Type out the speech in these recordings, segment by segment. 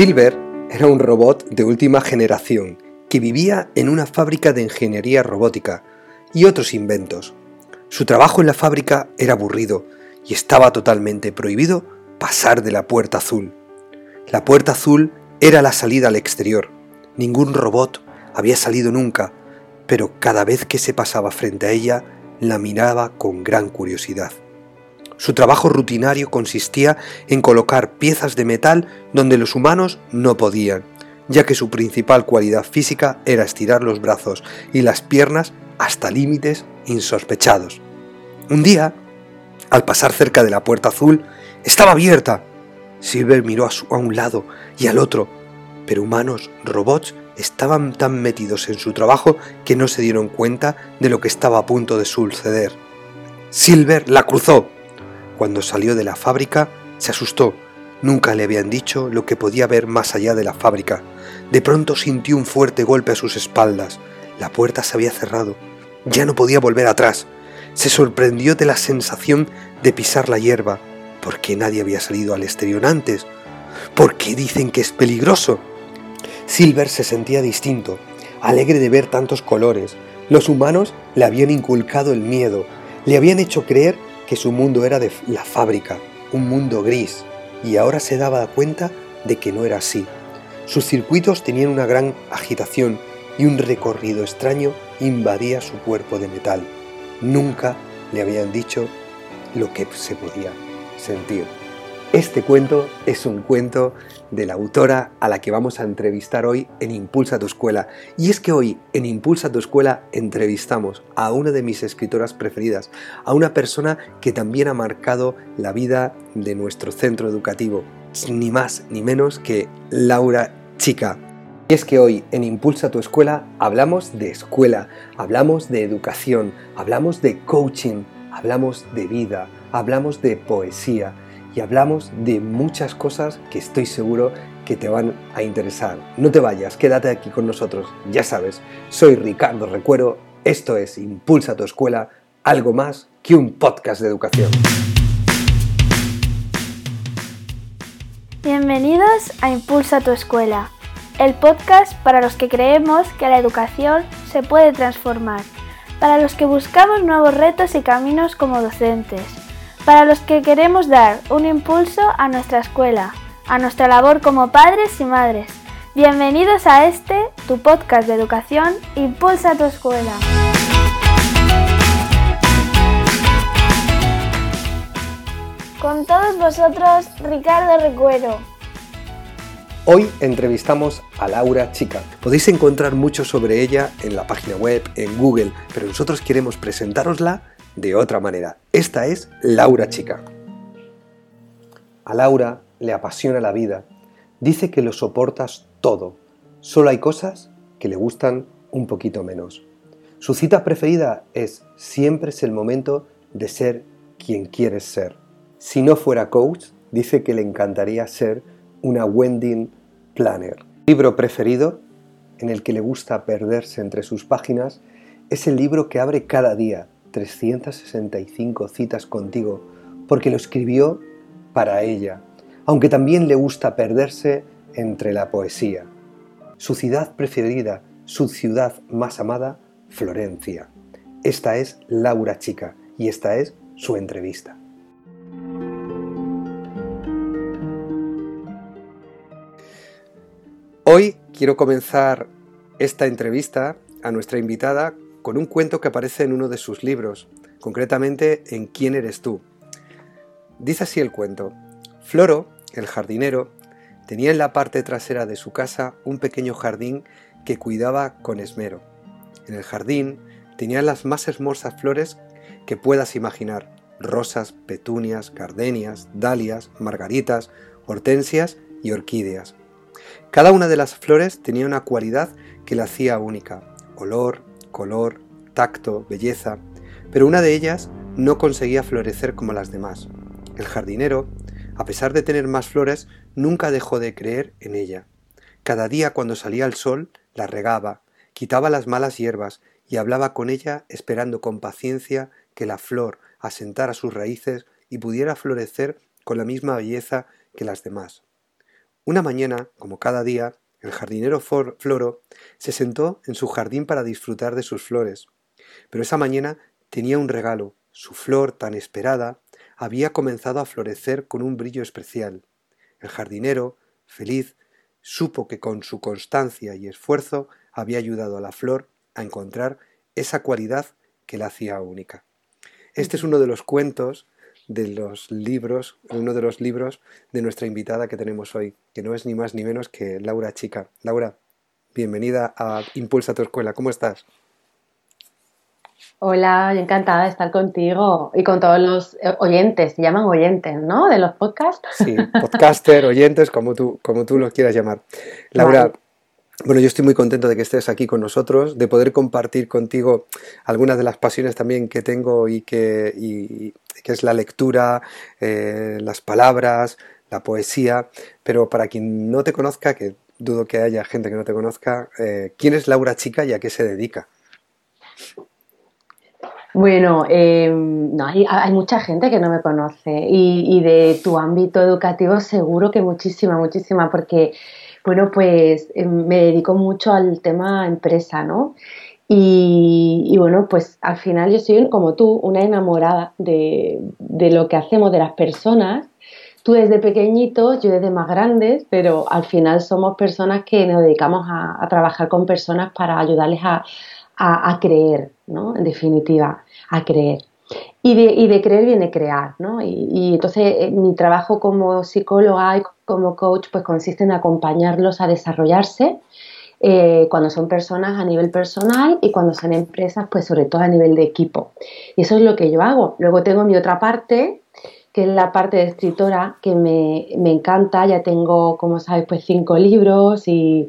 Silver era un robot de última generación que vivía en una fábrica de ingeniería robótica y otros inventos. Su trabajo en la fábrica era aburrido y estaba totalmente prohibido pasar de la puerta azul. La puerta azul era la salida al exterior. Ningún robot había salido nunca, pero cada vez que se pasaba frente a ella la miraba con gran curiosidad. Su trabajo rutinario consistía en colocar piezas de metal donde los humanos no podían, ya que su principal cualidad física era estirar los brazos y las piernas hasta límites insospechados. Un día, al pasar cerca de la puerta azul, estaba abierta. Silver miró a, a un lado y al otro, pero humanos, robots, estaban tan metidos en su trabajo que no se dieron cuenta de lo que estaba a punto de suceder. Silver la cruzó. Cuando salió de la fábrica, se asustó. Nunca le habían dicho lo que podía ver más allá de la fábrica. De pronto sintió un fuerte golpe a sus espaldas. La puerta se había cerrado. Ya no podía volver atrás. Se sorprendió de la sensación de pisar la hierba. ¿Por qué nadie había salido al exterior antes? ¿Por qué dicen que es peligroso? Silver se sentía distinto, alegre de ver tantos colores. Los humanos le habían inculcado el miedo, le habían hecho creer que su mundo era de la fábrica, un mundo gris, y ahora se daba cuenta de que no era así. Sus circuitos tenían una gran agitación y un recorrido extraño invadía su cuerpo de metal. Nunca le habían dicho lo que se podía sentir. Este cuento es un cuento de la autora a la que vamos a entrevistar hoy en Impulsa tu Escuela. Y es que hoy en Impulsa tu Escuela entrevistamos a una de mis escritoras preferidas, a una persona que también ha marcado la vida de nuestro centro educativo, ni más ni menos que Laura Chica. Y es que hoy en Impulsa tu Escuela hablamos de escuela, hablamos de educación, hablamos de coaching, hablamos de vida, hablamos de poesía y hablamos de muchas cosas que estoy seguro que te van a interesar. No te vayas, quédate aquí con nosotros. Ya sabes, soy Ricardo Recuero, esto es Impulsa tu escuela, algo más que un podcast de educación. Bienvenidos a Impulsa tu escuela, el podcast para los que creemos que la educación se puede transformar, para los que buscamos nuevos retos y caminos como docentes para los que queremos dar un impulso a nuestra escuela, a nuestra labor como padres y madres. Bienvenidos a este, tu podcast de educación, Impulsa tu escuela. Con todos vosotros, Ricardo Recuero. Hoy entrevistamos a Laura Chica. Podéis encontrar mucho sobre ella en la página web, en Google, pero nosotros queremos presentarosla de otra manera. Esta es Laura Chica. A Laura le apasiona la vida. Dice que lo soportas todo. Solo hay cosas que le gustan un poquito menos. Su cita preferida es siempre es el momento de ser quien quieres ser. Si no fuera coach, dice que le encantaría ser una wedding planner. libro preferido, en el que le gusta perderse entre sus páginas, es el libro que abre cada día 365 citas contigo, porque lo escribió para ella, aunque también le gusta perderse entre la poesía. Su ciudad preferida, su ciudad más amada, Florencia. Esta es Laura Chica y esta es su entrevista. Hoy quiero comenzar esta entrevista a nuestra invitada con un cuento que aparece en uno de sus libros, concretamente en ¿Quién eres tú? Dice así el cuento. Floro, el jardinero, tenía en la parte trasera de su casa un pequeño jardín que cuidaba con esmero. En el jardín tenía las más hermosas flores que puedas imaginar, rosas, petunias, gardenias, dalias, margaritas, hortensias y orquídeas. Cada una de las flores tenía una cualidad que la hacía única, olor, color, tacto, belleza, pero una de ellas no conseguía florecer como las demás. El jardinero, a pesar de tener más flores, nunca dejó de creer en ella. Cada día cuando salía el sol, la regaba, quitaba las malas hierbas y hablaba con ella esperando con paciencia que la flor asentara sus raíces y pudiera florecer con la misma belleza que las demás. Una mañana, como cada día, el jardinero Floro se sentó en su jardín para disfrutar de sus flores. Pero esa mañana tenía un regalo. Su flor, tan esperada, había comenzado a florecer con un brillo especial. El jardinero, feliz, supo que con su constancia y esfuerzo había ayudado a la flor a encontrar esa cualidad que la hacía única. Este es uno de los cuentos de los libros, uno de los libros de nuestra invitada que tenemos hoy, que no es ni más ni menos que Laura Chica. Laura, bienvenida a Impulsa tu Escuela, ¿cómo estás? Hola, encantada de estar contigo y con todos los eh, oyentes, se llaman oyentes, ¿no? De los podcasts. Sí, podcaster, oyentes, como tú, como tú los quieras llamar. Laura, bueno, yo estoy muy contento de que estés aquí con nosotros, de poder compartir contigo algunas de las pasiones también que tengo y que, es la lectura, eh, las palabras, la poesía, pero para quien no te conozca, que dudo que haya gente que no te conozca, eh, ¿quién es Laura Chica y a qué se dedica? Bueno, em, no, hay, mucha gente que no me conoce y, de tu ámbito educativo seguro que muchísima, muchísima, porque bueno, pues eh, me dedico mucho al tema empresa, ¿no? Y, bueno, pues al final yo soy como tú, una enamorada de, lo que hacemos, de las personas. Tú desde pequeñitos, yo desde más grandes, pero al final somos personas que nos dedicamos a, trabajar con personas para ayudarles a, creer, ¿no? En definitiva, a creer. Y de, y de creer viene crear, ¿no? Y, entonces eh, mi trabajo como psicóloga y como coach pues consiste en acompañarlos a desarrollarse eh, cuando son personas a nivel personal y cuando son empresas pues sobre todo a nivel de equipo. Y eso es lo que yo hago. Luego tengo mi otra parte que es la parte de escritora que me, me encanta. Ya tengo, como sabes, pues cinco libros y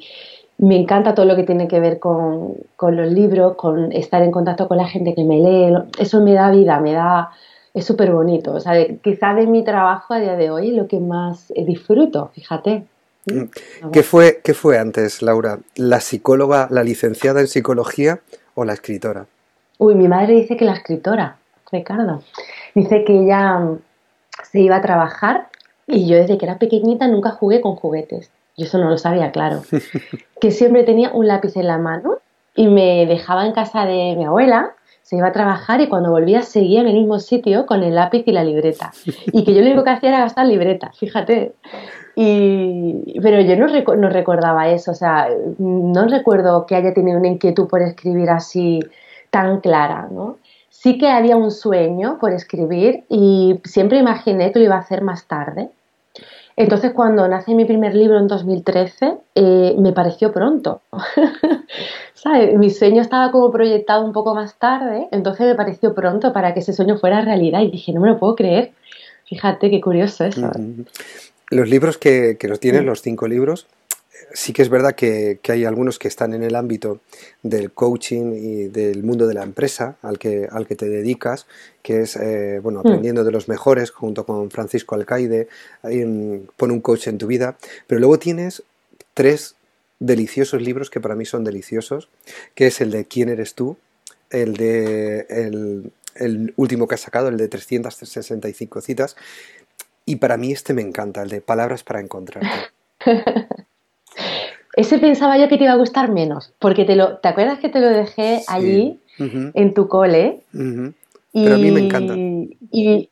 me encanta todo lo que tiene que ver con, con los libros, con estar en contacto con la gente que me lee. Eso me da vida, me da es súper bonito. O sea, quizá de mi trabajo a día de hoy lo que más disfruto, fíjate. Mm. ¿Qué fue, ¿Qué fue antes, Laura? ¿La psicóloga, la licenciada en psicología o la escritora? Uy, mi madre dice que la escritora, Ricardo. Dice que ella mm, se iba a trabajar y yo desde que era pequeñita nunca jugué con juguetes. Yo eso no lo sabía, claro. que siempre tenía un lápiz en la mano y me dejaba en casa de mi abuela se iba a trabajar y cuando volvía seguía en el mismo sitio con el lápiz y la libreta. Y que yo lo único que hacía era gastar libreta, fíjate. Y, pero yo no, no recordaba eso, o sea, no recuerdo que haya tenido una inquietud por escribir así tan clara, ¿no? Sí que había un sueño por escribir y siempre imaginé que lo iba a hacer más tarde. Entonces, cuando nace mi primer libro en 2013, eh, me pareció pronto. ¿Sabes? Mi sueño estaba como proyectado un poco más tarde, entonces me pareció pronto para que ese sueño fuera realidad y dije, no me lo puedo creer. Fíjate qué curioso eso. Los libros que, que los tienen, los cinco libros, sí que es verdad que, hay algunos que están en el ámbito del coaching y del mundo de la empresa al que, al que te dedicas, que es, eh, bueno, hmm. aprendiendo de los mejores, junto con Francisco Alcaide, pon un coach en tu vida, pero luego tienes tres deliciosos libros que para mí son deliciosos, que es el de ¿Quién eres tú?, el de el, el último que has sacado, el de 365 citas, y para mí este me encanta, el de Palabras para encontrarte. Ese pensaba yo que te iba a gustar menos, porque te lo, ¿te acuerdas que te lo dejé allí en tu cole? Pero a mí me encanta. Y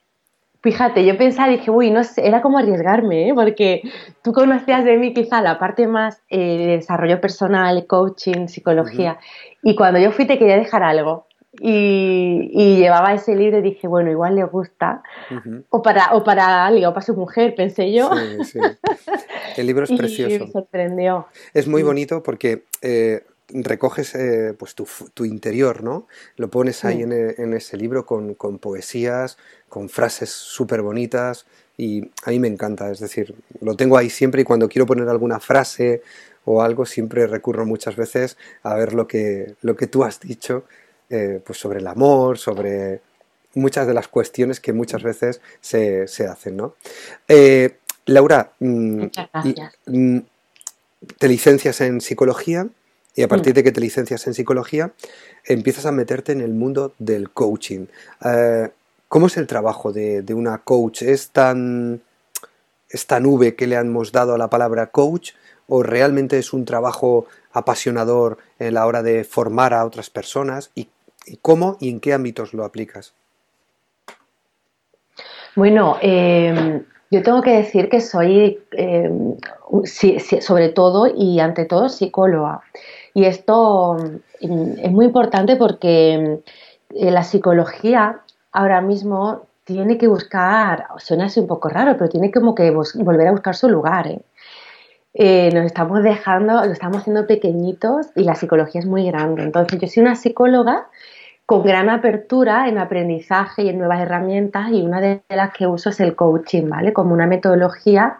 fíjate, yo pensaba, dije, uy, no sé, era como arriesgarme, ¿eh? porque tú conocías de mí quizá la parte más eh, de desarrollo personal, coaching, psicología, y cuando yo fui te quería dejar algo y, llevaba ese libro y dije, bueno, igual le gusta. o, para, o para alguien, o para su mujer, pensé yo. Sí, sí. El libro es precioso. Y me sorprendió. Es muy bonito porque eh, recoges eh, pues tu, tu, interior, ¿no? Lo pones ahí en, en, ese libro con, con poesías, con frases súper bonitas y a mí me encanta, es decir, lo tengo ahí siempre y cuando quiero poner alguna frase o algo siempre recurro muchas veces a ver lo que, lo que tú has dicho eh, pues sobre el amor, sobre muchas de las cuestiones que muchas veces se, hacen, ¿no? Eh, Laura, mm, mm, te licencias en psicología y a mm. partir de que te licencias en psicología empiezas a meterte en el mundo del coaching. Eh, ¿Cómo es el trabajo de, una coach? ¿Es tan esta nube que le hemos dado a la palabra coach o realmente es un trabajo apasionador en la hora de formar a otras personas y, cómo y en qué ámbitos lo aplicas? Bueno, em, yo tengo que decir que soy, em, sobre todo y ante todo, psicóloga. Y esto mm, es muy importante porque eh, la psicología ahora mismo tiene que buscar, suena así un poco raro, pero tiene como que volver a buscar su lugar. ¿eh? Eh, nos estamos dejando, lo estamos haciendo pequeñitos y la psicología es muy grande. Entonces, yo soy una psicóloga con gran apertura en aprendizaje y en nuevas herramientas y una de las que uso es el coaching, ¿vale? Como una metodología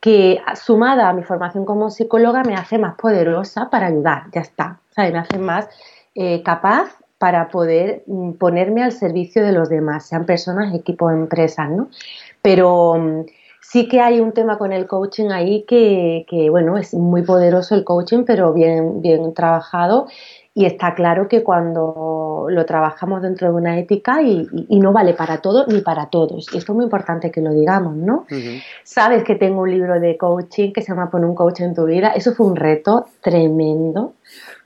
que sumada a mi formación como psicóloga me hace más poderosa para ayudar, ya está, Me hace más eh, capaz para poder mm, ponerme al servicio de los demás, sean personas, equipos, empresas, ¿no? Pero mm, sí que hay un tema con el coaching ahí que, que, bueno, es muy poderoso el coaching, pero bien, bien trabajado y está claro que cuando lo trabajamos dentro de una ética y, no vale para todo ni para todos. Y esto es muy importante que lo digamos, ¿no? Sabes que tengo un libro de coaching que se llama Pon un coach en tu vida. Eso fue un reto tremendo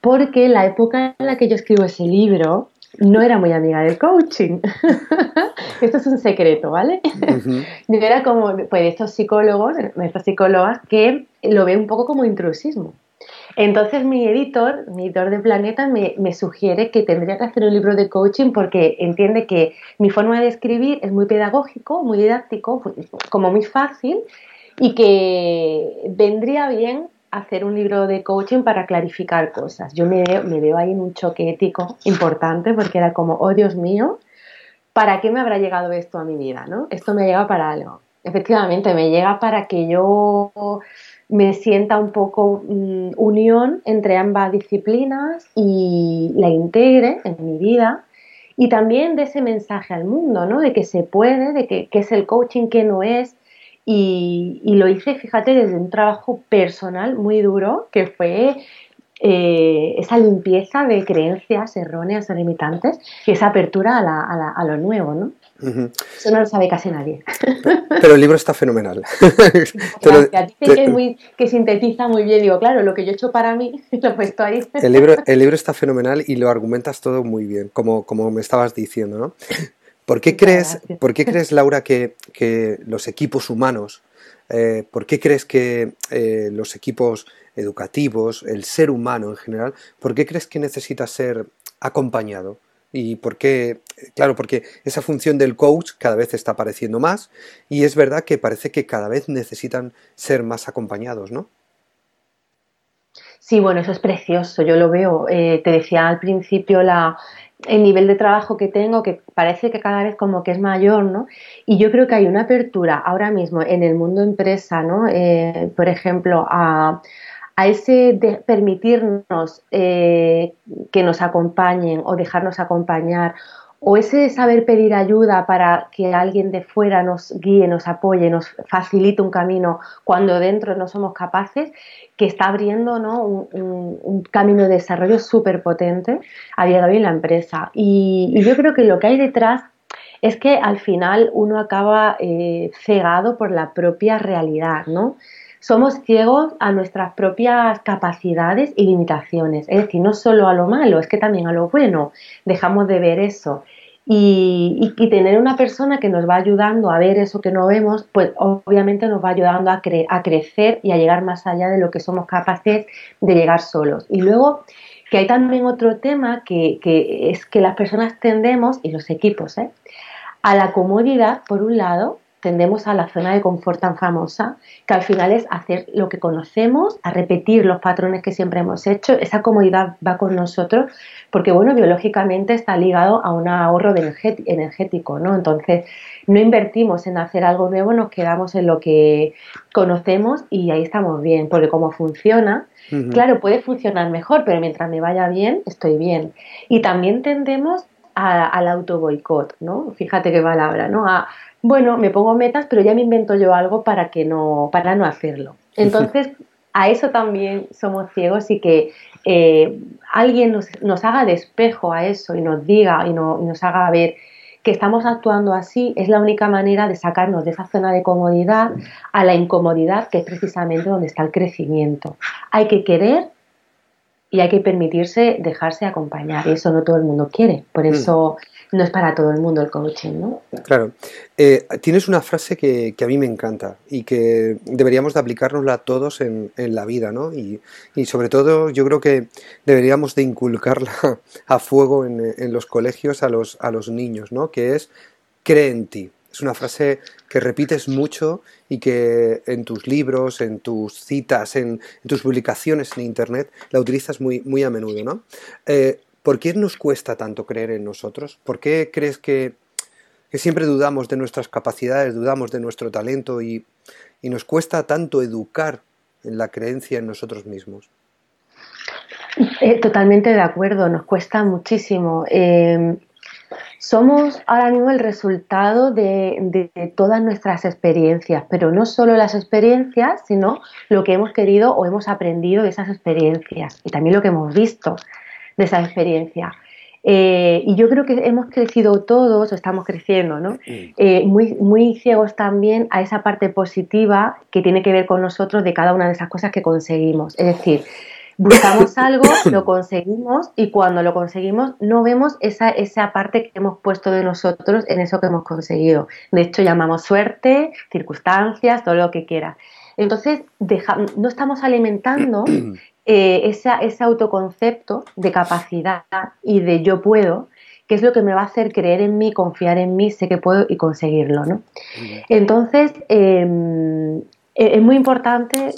porque la época en la que yo escribo ese libro no era muy amiga del coaching. Esto es un secreto, ¿vale? Yo era como, pues, estos psicólogos, estas psicólogas que lo ven un poco como intrusismo. Entonces mi editor, mi editor de Planeta, me, sugiere que tendría que hacer un libro de coaching porque entiende que mi forma de escribir es muy pedagógico, muy didáctico, pues, como muy fácil y que vendría bien hacer un libro de coaching para clarificar cosas. Yo me veo, ahí en un choque ético importante porque era como, oh Dios mío, ¿para qué me habrá llegado esto a mi vida? ¿no? Esto me llega para algo. Efectivamente, me llega para que yo me sienta un poco mm, unión entre ambas disciplinas y la integre en mi vida y también de ese mensaje al mundo, ¿no? De que se puede, de que, es el coaching, que no es. Y, y, lo hice, fíjate, desde un trabajo personal muy duro, que fue eh, esa limpieza de creencias erróneas o limitantes y esa apertura a, lo nuevo, ¿no? Eso no lo sabe casi nadie. Pero el libro está fenomenal. que, sintetiza muy bien. Digo, claro, lo que yo he hecho para mí lo he puesto ahí. El libro, el libro está fenomenal y lo argumentas todo muy bien, como, como me estabas diciendo, ¿no? ¿Por qué, crees, ¿por qué crees, Laura, que, los equipos humanos, eh, por qué crees que eh, los equipos educativos, el ser humano en general, ¿por qué crees que necesita ser acompañado? ¿Y por qué? Claro, porque esa función del coach cada vez está apareciendo más y es verdad que parece que cada vez necesitan ser más acompañados, ¿no? Sí, bueno, eso es precioso, yo lo veo. Eh, te decía al principio la, el nivel de trabajo que tengo, que parece que cada vez como que es mayor, ¿no? Y yo creo que hay una apertura ahora mismo en el mundo empresa, ¿no? Eh, por ejemplo, a, a ese de permitirnos eh, que nos acompañen o dejarnos acompañar, o ese saber pedir ayuda para que alguien de fuera nos guíe, nos apoye, nos facilite un camino cuando dentro no somos capaces, que está abriendo ¿no? un, camino de desarrollo súper potente a día de hoy en la empresa. Y, yo creo que lo que hay detrás es que al final uno acaba eh, cegado por la propia realidad, ¿no? Somos ciegos a nuestras propias capacidades y limitaciones. Es decir, no solo a lo malo, es que también a lo bueno. Dejamos de ver eso. Y, tener una persona que nos va ayudando a ver eso que no vemos, pues obviamente nos va ayudando a, a crecer y a llegar más allá de lo que somos capaces de llegar solos. Y luego que hay también otro tema que, que es que las personas tendemos, y los equipos, ¿eh? a la comodidad, por un lado, tendemos a la zona de confort tan famosa, que al final es hacer lo que conocemos, a repetir los patrones que siempre hemos hecho. Esa comodidad va con nosotros porque, bueno, biológicamente está ligado a un ahorro energético, ¿no? Entonces, no invertimos en hacer algo nuevo, nos quedamos en lo que conocemos y ahí estamos bien, porque como funciona, claro, puede funcionar mejor, pero mientras me vaya bien, estoy bien. Y también tendemos al auto boicot, ¿no? Fíjate qué palabra, ¿no? A, bueno, me pongo metas, pero ya me invento yo algo para que no, para no hacerlo. Entonces, a eso también somos ciegos y que eh, alguien nos, haga despejo a eso y nos diga y, nos haga ver que estamos actuando así es la única manera de sacarnos de esa zona de comodidad a la incomodidad, que es precisamente donde está el crecimiento. Hay que querer y hay que permitirse dejarse acompañar. Y eso no todo el mundo quiere. Por mm. eso no es para todo el mundo el coaching, ¿no? Claro. Eh, tienes una frase que, a mí me encanta y que deberíamos de aplicárnosla todos en, la vida, ¿no? Y, sobre todo yo creo que deberíamos de inculcarla a fuego en, en, los colegios a los, a los niños, ¿no? Que es cree en ti. Es una frase que repites mucho y que en tus libros, en tus citas, en, tus publicaciones en Internet la utilizas muy, muy a menudo, ¿no? Eh, ¿Por qué nos cuesta tanto creer en nosotros? ¿Por qué crees que, siempre dudamos de nuestras capacidades, dudamos de nuestro talento y, nos cuesta tanto educar en la creencia en nosotros mismos? Eh, totalmente de acuerdo, nos cuesta muchísimo. Eh, somos ahora mismo el resultado de, todas nuestras experiencias, pero no solo las experiencias, sino lo que hemos querido o hemos aprendido de esas experiencias y también lo que hemos visto de esa experiencia. Eh, y yo creo que hemos crecido todos, o estamos creciendo, ¿no? Eh, muy, muy ciegos también a esa parte positiva que tiene que ver con nosotros de cada una de esas cosas que conseguimos. Es decir, buscamos algo, lo conseguimos y cuando lo conseguimos no vemos esa, esa parte que hemos puesto de nosotros en eso que hemos conseguido. De hecho, llamamos suerte, circunstancias, todo lo que quiera. Entonces, no estamos alimentando eh, ese autoconcepto de capacidad y de yo puedo, que es lo que me va a hacer creer en mí, confiar en mí, sé que puedo y conseguirlo. ¿no? Entonces, em, e-, es muy importante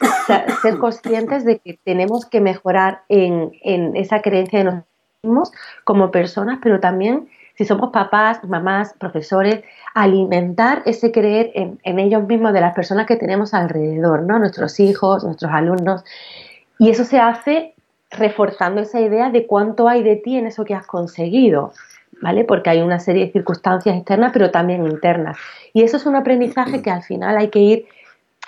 ser conscientes de que tenemos que mejorar en, esa creencia de nosotros mismos como personas, pero también si somos papás, mamás, profesores, alimentar ese creer en, ellos mismos de las personas que tenemos alrededor, ¿no? Nuestros hijos, nuestros alumnos. Y eso se hace reforzando esa idea de cuánto hay de ti en eso que has conseguido, ¿vale? Porque hay una serie de circunstancias externas, pero también internas. Y eso es un aprendizaje que al final hay que ir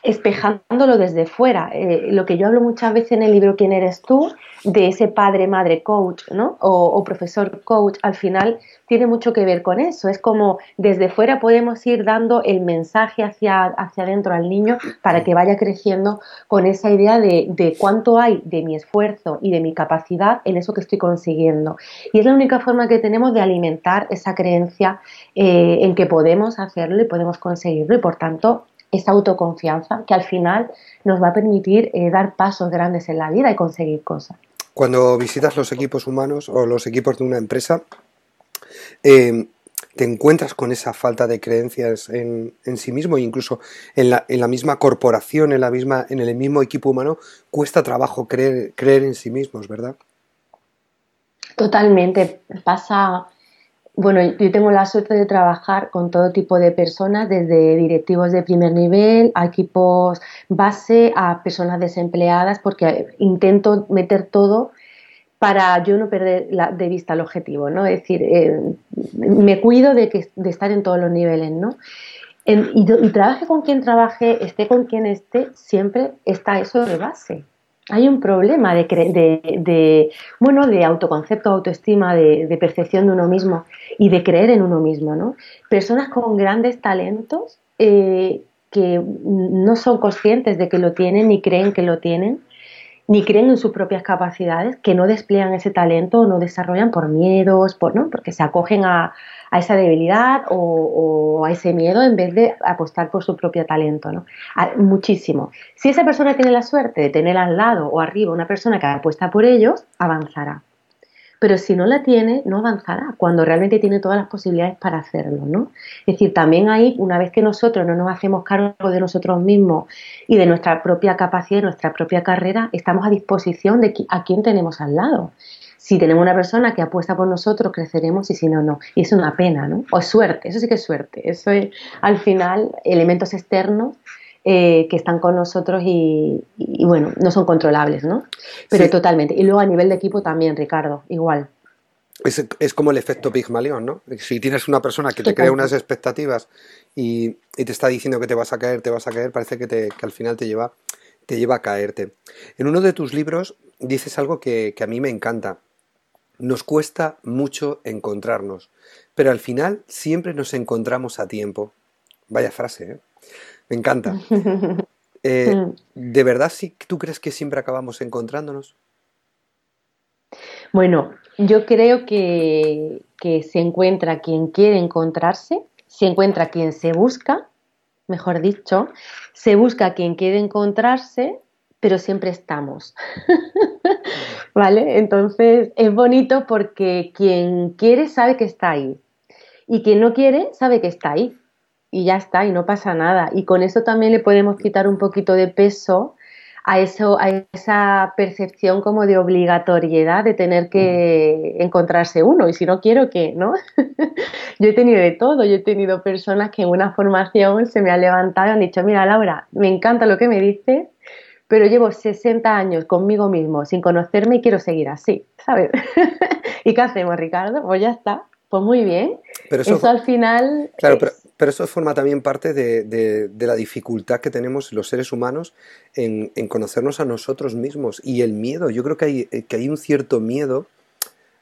espejándolo desde fuera. Eh, lo que yo hablo muchas veces en el libro ¿Quién eres tú? de ese padre, madre, coach, ¿no? O, profesor coach, al final tiene mucho que ver con eso. Es como desde fuera podemos ir dando el mensaje hacia, hacia adentro al niño para que vaya creciendo con esa idea de, cuánto hay de mi esfuerzo y de mi capacidad en eso que estoy consiguiendo. Y es la única forma que tenemos de alimentar esa creencia eh, en que podemos hacerlo y podemos conseguirlo y por tanto esa autoconfianza que al final nos va a permitir eh, dar pasos grandes en la vida y conseguir cosas. Cuando visitas los equipos humanos o los equipos de una empresa, em, te encuentras con esa falta de creencias en, sí mismo e incluso en la, en la, misma corporación, en, la misma, en el mismo equipo humano, cuesta trabajo creer, creer en sí mismos, ¿verdad? Totalmente. Pasa, bueno, yo tengo la suerte de trabajar con todo tipo de personas, desde directivos de primer nivel a equipos base, a personas desempleadas, porque intento meter todo para yo no perder de vista el objetivo, ¿no? Es decir, eh, me cuido de, que, de estar en todos los niveles, ¿no? y, trabaje con quien trabaje, esté con quien esté, siempre está eso de base hay un problema de, de, bueno, de autoconcepto, autoestima, de, percepción de uno mismo y de creer en uno mismo. ¿no? Personas con grandes talentos eh, que no son conscientes de que lo tienen ni creen que lo tienen, ni creen en sus propias capacidades, que no despliegan ese talento o no desarrollan por miedos, por, ¿no? porque se acogen a, a esa debilidad o, a ese miedo en vez de apostar por su propio talento. ¿no? muchísimo. Si esa persona tiene la suerte de tener al lado o arriba una persona que apuesta por ellos, avanzará. Pero si no la tiene, no avanzará cuando realmente tiene todas las posibilidades para hacerlo, ¿no? Es decir, también ahí, una vez que nosotros no nos hacemos cargo de nosotros mismos y de nuestra propia capacidad, nuestra propia carrera, estamos a disposición de a quién tenemos al lado si tenemos una persona que apuesta por nosotros, creceremos y si no, no. Y es una pena, ¿no? O es suerte, eso sí que es suerte. Eso es, al final, elementos externos eh, que están con nosotros y, bueno, no son controlables, ¿no? Pero totalmente. Y luego a nivel de equipo también, Ricardo, igual. Es, como el efecto Pigmalión, ¿no? Si tienes una persona que te crea unas expectativas y, te está diciendo que te vas a caer, te vas a caer, parece que, te, que al final te lleva, te lleva a caerte. En uno de tus libros dices algo que, que a mí me encanta nos cuesta mucho encontrarnos, pero al final siempre nos encontramos a tiempo. Vaya frase, ¿eh? Me encanta. Eh, mm. ¿De verdad sí tú crees que siempre acabamos encontrándonos? Bueno, yo creo que, que se encuentra quien quiere encontrarse, se encuentra quien se busca, mejor dicho, se busca quien quiere encontrarse, pero siempre estamos. ¿Vale? Entonces es bonito porque quien quiere sabe que está ahí y quien no quiere sabe que está ahí y ya está y no pasa nada. Y con eso también le podemos quitar un poquito de peso a, eso, a esa percepción como de obligatoriedad de tener que encontrarse uno y si no quiero, ¿qué? ¿no? yo he tenido de todo, yo he tenido personas que en una formación se me han levantado y han dicho, mira Laura, me encanta lo que me dices, pero llevo 60 años conmigo mismo sin conocerme y quiero seguir así, ¿sabes? ¿Y qué hacemos, Ricardo? Pues ya está, pues muy bien. Pero eso, al final... Claro, pero, eso forma también parte de, la dificultad que tenemos los seres humanos en, conocernos a nosotros mismos y el miedo. Yo creo que hay, que hay un cierto miedo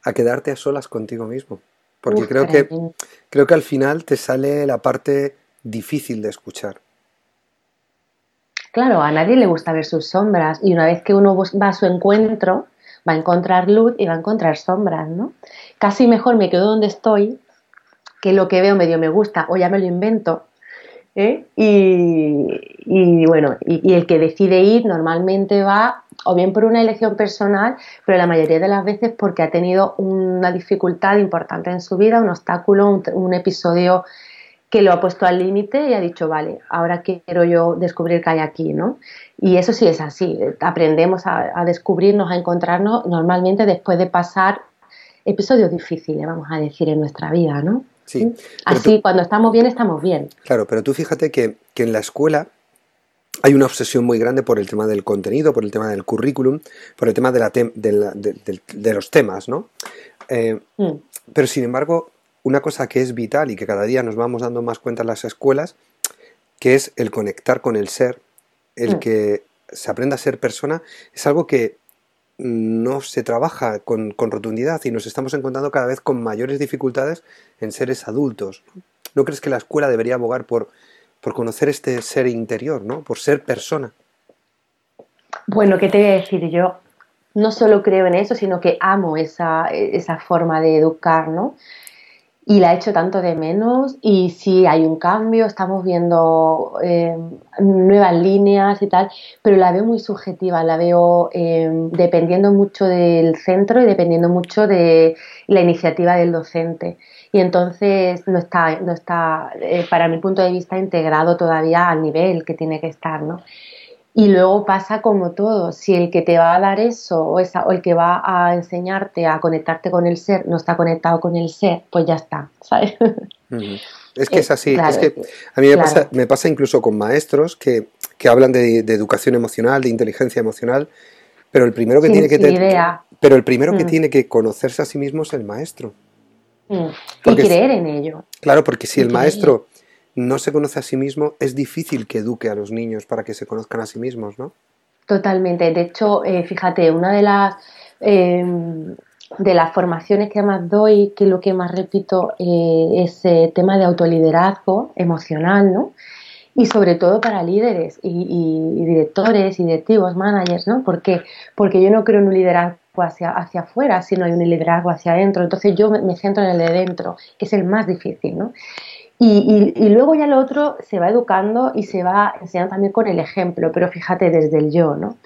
a quedarte a solas contigo mismo. Porque creo, que, creo que al final te sale la parte difícil de escuchar. Claro, a nadie le gusta ver sus sombras y una vez que uno va a su encuentro, va a encontrar luz y va a encontrar sombras, ¿no? Casi mejor me quedo donde estoy, que lo que veo medio me gusta o ya me lo invento. ¿eh? Y, bueno, y, el que decide ir normalmente va o bien por una elección personal, pero la mayoría de las veces porque ha tenido una dificultad importante en su vida, un obstáculo, un episodio que lo ha puesto al límite y ha dicho, vale, ahora quiero yo descubrir qué hay aquí, ¿no? Y eso sí es así, aprendemos a, descubrirnos, a encontrarnos normalmente después de pasar episodios difíciles, vamos a decir, en nuestra vida, ¿no? Sí. Así, cuando estamos bien, estamos bien. Claro, pero tú fíjate que, en la escuela hay una obsesión muy grande por el tema del contenido, por el tema del currículum, por el tema de, la de, los temas, ¿no? Eh, mm. Pero sin embargo, una cosa que es vital y que cada día nos vamos dando más cuenta en las escuelas, que es el conectar con el ser, el mm. que se aprenda a ser persona, es algo que no se trabaja con, rotundidad y nos estamos encontrando cada vez con mayores dificultades en seres adultos. ¿No, crees que la escuela debería abogar por, por conocer este ser interior, ¿no? por ser persona? Bueno, ¿qué te voy a decir yo? No solo creo en eso, sino que amo esa, esa forma de educar, ¿no? Y la he hecho tanto de menos y sí hay un cambio, estamos viendo eh, nuevas líneas y tal, pero la veo muy subjetiva, la veo eh, dependiendo mucho del centro y dependiendo mucho de la iniciativa del docente. Y entonces no está, no está eh, para mi punto de vista, integrado todavía al nivel que tiene que estar, ¿no? Y luego pasa como todo, si el que te va a dar eso o, esa, o el que va a enseñarte a conectarte con el ser no está conectado con el ser, pues ya está, ¿sabes? Es que es así, es que a mí me, pasa, me pasa incluso con maestros que, que hablan de, educación emocional, de inteligencia emocional, pero el primero que tiene que tener, pero el primero que mm. tiene que conocerse a sí mismo es el maestro. Mm. Y creer en ello. Claro, porque si el maestro no se conoce a sí mismo, es difícil que eduque a los niños para que se conozcan a sí mismos, ¿no? Totalmente. De hecho, eh, fíjate, una de las em, de las formaciones que más doy, que lo que más repito eh, es el tema de autoliderazgo emocional, ¿no? Y sobre todo para líderes y, directores y directivos, managers, ¿no? Porque yo no creo en un liderazgo hacia, hacia afuera, sino en un liderazgo hacia adentro. Entonces yo me centro en el de dentro, que es el más difícil, ¿no? Y, luego ya lo otro se va educando y se va enseñando también con el ejemplo, pero fíjate desde el yo, ¿no?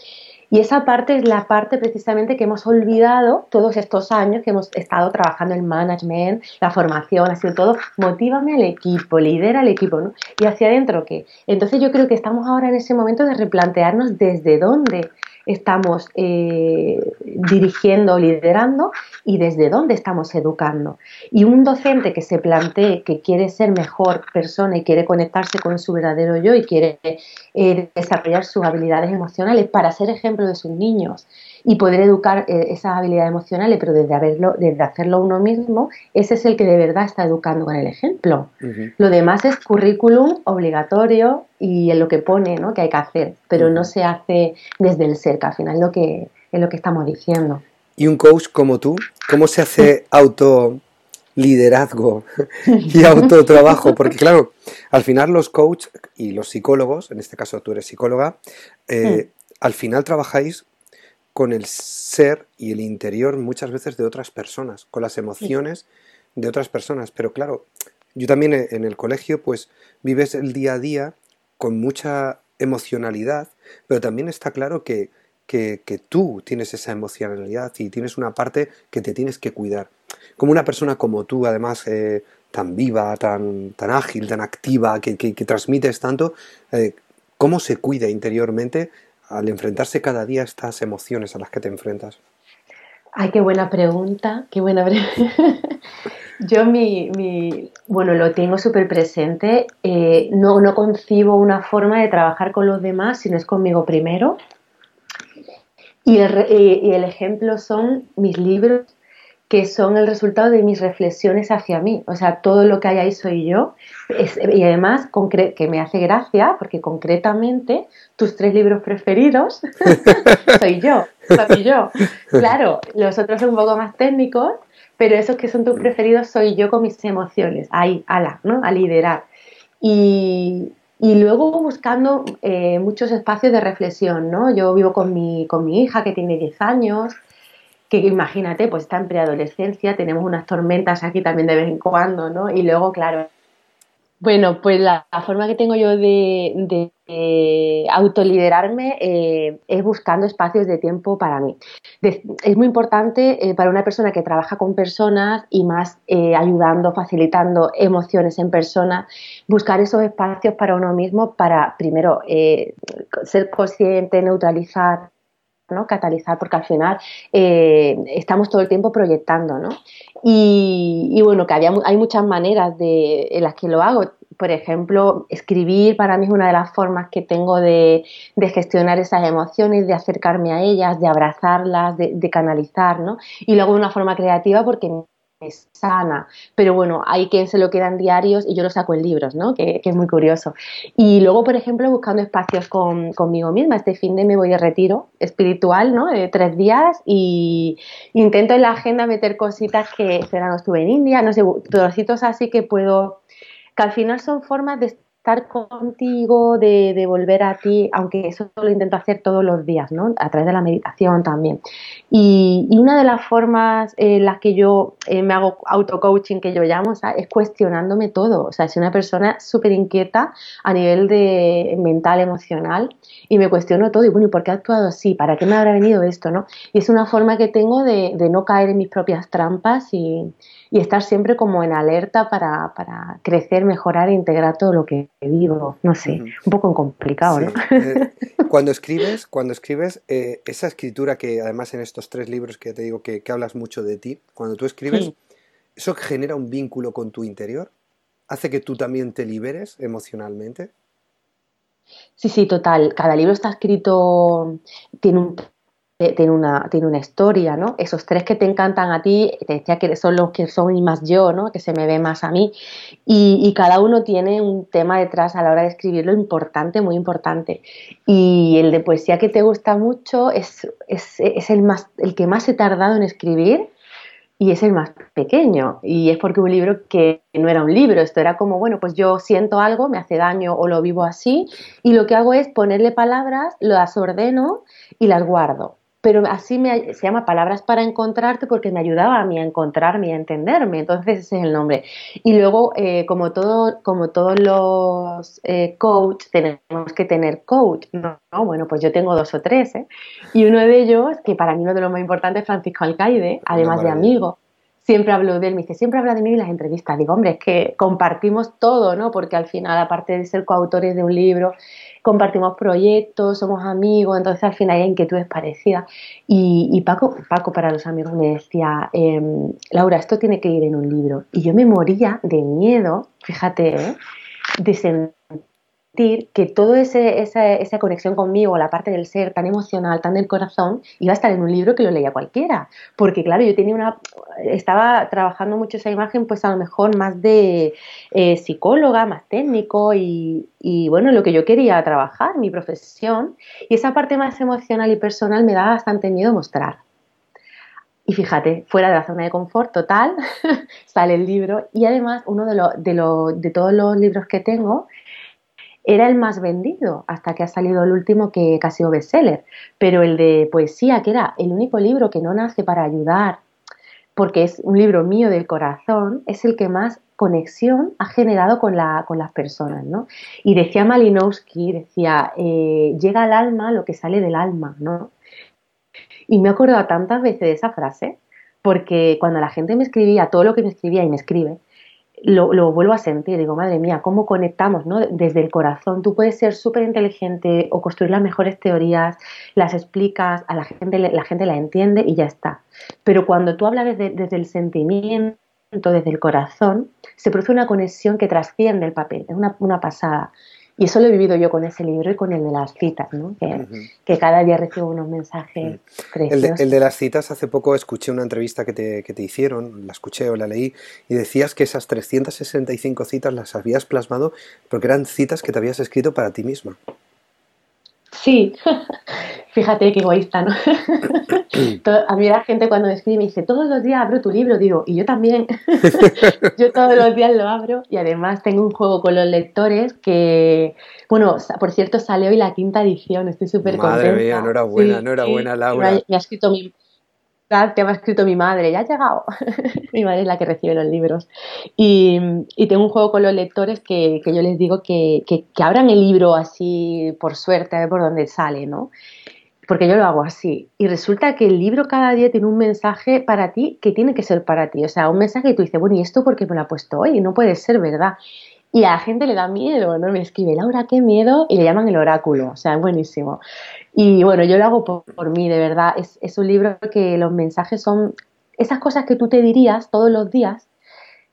Y esa parte es la parte precisamente que hemos olvidado todos estos años que hemos estado trabajando en management, la formación, ha sido todo, motívame al equipo, lidera al equipo, ¿no? Y hacia adentro, ¿qué? Entonces yo creo que estamos ahora en ese momento de replantearnos desde dónde estamos eh, dirigiendo o liderando y desde dónde estamos educando. Y un docente que se plantee que quiere ser mejor persona y quiere conectarse con su verdadero yo y quiere eh, desarrollar sus habilidades emocionales para ser ejemplo de sus niños y poder educar eh, esas habilidades emocionales, pero desde, haberlo, desde hacerlo uno mismo, ese es el que de verdad está educando con el ejemplo. Lo demás es currículum obligatorio y en lo que pone ¿no? que hay que hacer, pero no se hace desde el ser, que al final lo que, es lo que estamos diciendo. Y un coach como tú cómo se hace auto liderazgo y autotrabajo, porque claro, al final los coaches y los psicólogos, en este caso tú eres psicóloga, eh, hmm. al final trabajáis con el ser y el interior muchas veces de otras personas, con las emociones de otras personas, pero claro, yo también en el colegio pues vives el día a día con mucha emocionalidad, pero también está claro que, que, que tú tienes esa emocionalidad y tienes una parte que te tienes que cuidar. Como una persona como tú, además eh, tan viva, tan, tan ágil, tan activa, que, transmites tanto, eh, ¿cómo se cuida interiormente al enfrentarse cada día a estas emociones a las que te enfrentas? Ay, qué buena pregunta, qué buena pregunta. Yo mi, mi, bueno, lo tengo súper presente. Eh, no, no concibo una forma de trabajar con los demás si no es conmigo primero. Y el, y el ejemplo son mis libros que son el resultado de mis reflexiones hacia mí. O sea, todo lo que hay ahí soy yo. y además, que me hace gracia, porque concretamente tus tres libros preferidos soy yo, soy yo. Claro, los otros son un poco más técnicos, pero esos que son tus preferidos soy yo con mis emociones. Ahí, ala, ¿no? A liderar. Y, y luego buscando eh, muchos espacios de reflexión, ¿no? Yo vivo con mi, con mi hija que tiene 10 años, que imagínate, pues está en preadolescencia, tenemos unas tormentas aquí también de vez en cuando, ¿no? Y luego, claro, bueno, pues la, forma que tengo yo de, autoliderarme eh, es buscando espacios de tiempo para mí. es muy importante eh, para una persona que trabaja con personas y más eh, ayudando, facilitando emociones en persona, buscar esos espacios para uno mismo para, primero, ser consciente, neutralizar ¿no? catalizar, porque al final eh, estamos todo el tiempo proyectando, ¿no? Y, bueno, que había, hay muchas maneras de, en las que lo hago. Por ejemplo, escribir para mí es una de las formas que tengo de, gestionar esas emociones, de acercarme a ellas, de abrazarlas, de, de canalizar, ¿no? Y luego de una forma creativa porque sana, pero bueno, hay quien se lo quedan diarios y yo lo saco en libros, ¿no? Que, es muy curioso. Y luego, por ejemplo, buscando espacios con, conmigo misma. Este fin de me voy de retiro espiritual, ¿no? De tres días y intento en la agenda meter cositas que serán, estuve en India, no sé, trocitos así que puedo, que al final son formas de estar contigo, de, volver a ti, aunque eso lo intento hacer todos los días, ¿no? A través de la meditación también. Y, una de las formas en las que yo eh, me hago auto-coaching, que yo llamo, es cuestionándome todo. O sea, soy una persona súper inquieta a nivel de mental, emocional, y me cuestiono todo. Y bueno, ¿y por qué he actuado así? ¿Para qué me habrá venido esto, no? Y es una forma que tengo de, de no caer en mis propias trampas y, y estar siempre como en alerta para, para, crecer, mejorar e integrar todo lo que vivo. No sé, un poco complicado, ¿no? Eh, cuando escribes, cuando escribes eh, esa escritura que además en estos tres libros que te digo que, hablas mucho de ti, cuando tú escribes, ¿eso genera un vínculo con tu interior? ¿Hace que tú también te liberes emocionalmente? Sí, sí, total. Cada libro está escrito, tiene un tiene una, tiene una historia, ¿no? Esos tres que te encantan a ti, te decía que son los que son más yo, ¿no? Que se me ve más a mí. Y, cada uno tiene un tema detrás a la hora de escribirlo importante, muy importante. Y el de poesía que te gusta mucho es, es, es el, más, el que más he tardado en escribir y es el más pequeño. Y es porque un libro que no era un libro, esto era como, bueno, pues yo siento algo, me hace daño o lo vivo así, y lo que hago es ponerle palabras, las ordeno y las guardo pero así me, se llama Palabras para Encontrarte porque me ayudaba a mí a encontrarme y a entenderme, entonces ese es el nombre. Y luego, eh, como, todo, como todos los eh, coach, tenemos que tener coach, ¿no? Bueno, pues yo tengo dos o tres, ¿eh? Y uno de ellos, que para mí uno de los más importantes es Francisco Alcaide, además de amigo. Siempre hablo de él, me dice, siempre habla de mí en las entrevistas. Digo, hombre, es que compartimos todo, ¿no? Porque al final, aparte de ser coautores de un libro, compartimos proyectos, somos amigos, entonces al final hay inquietudes parecidas. Y, y Paco, Paco para los amigos me decía, em, Laura, esto tiene que ir en un libro. Y yo me moría de miedo, fíjate, ¿eh? de que toda esa, conexión conmigo, la parte del ser tan emocional, tan del corazón, iba a estar en un libro que lo leía cualquiera. Porque claro, yo tenía una, estaba trabajando mucho esa imagen, pues a lo mejor más de eh, psicóloga, más técnico y, y, bueno, lo que yo quería trabajar, mi profesión. Y esa parte más emocional y personal me daba bastante miedo mostrar. Y fíjate, fuera de la zona de confort total, sale el libro y además uno de, de, de todos los libros que tengo era el más vendido hasta que ha salido el último que, que ha sido bestseller. Pero el de poesía, que era el único libro que no nace para ayudar, porque es un libro mío del corazón, es el que más conexión ha generado con, la, con las personas, ¿no? Y decía Malinowski, decía, eh, llega al alma lo que sale del alma, ¿no? Y me he acordado tantas veces de esa frase, porque cuando la gente me escribía, todo lo que me escribía y me escribe, lo, vuelvo a sentir, digo, madre mía, ¿cómo conectamos ¿no? desde el corazón? Tú puedes ser súper inteligente o construir las mejores teorías, las explicas, a la gente, la gente la entiende y ya está. Pero cuando tú hablas desde, desde el sentimiento, desde el corazón, se produce una conexión que trasciende el papel, es una, una pasada. Y eso lo he vivido yo con ese libro y con el de las citas, ¿no? que, cada día recibo unos mensajes preciosos. El de, las citas, hace poco escuché una entrevista que te, que te, hicieron, la escuché o la leí, y decías que esas 365 citas las habías plasmado porque eran citas que te habías escrito para ti misma. Sí, fíjate qué egoísta, ¿no? a mí la gente cuando me escribe me dice, todos los días abro tu libro, digo, y yo también, yo todos los días lo abro y además tengo un juego con los lectores que, bueno, por cierto, sale hoy la quinta edición, estoy súper contenta. Madre mía, enhorabuena, enhorabuena, Laura. Me ha, escrito mi, te ha escrito mi madre, ya ha llegado. mi madre es la que recibe los libros. Y, tengo un juego con los lectores que, yo les digo que, que, abran el libro así por suerte, a ver por dónde sale, ¿no? Porque yo lo hago así. Y resulta que el libro cada día tiene un mensaje para ti que tiene que ser para ti. O sea, un mensaje que tú dices, bueno, ¿y esto por qué me lo ha puesto hoy? No puede ser, ¿verdad? Y a la gente le da miedo, ¿no? Me escribe, Laura, qué miedo, y le llaman el oráculo, o sea, es buenísimo. Y bueno, yo lo hago por, mí, de verdad. Es, es, un libro que los mensajes son esas cosas que tú te dirías todos los días,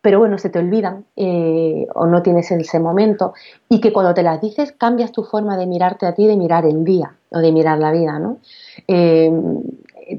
pero bueno, se te olvidan eh, o no tienes ese momento, y que cuando te las dices cambias tu forma de mirarte a ti, de mirar el día o de mirar la vida, ¿no? Eh,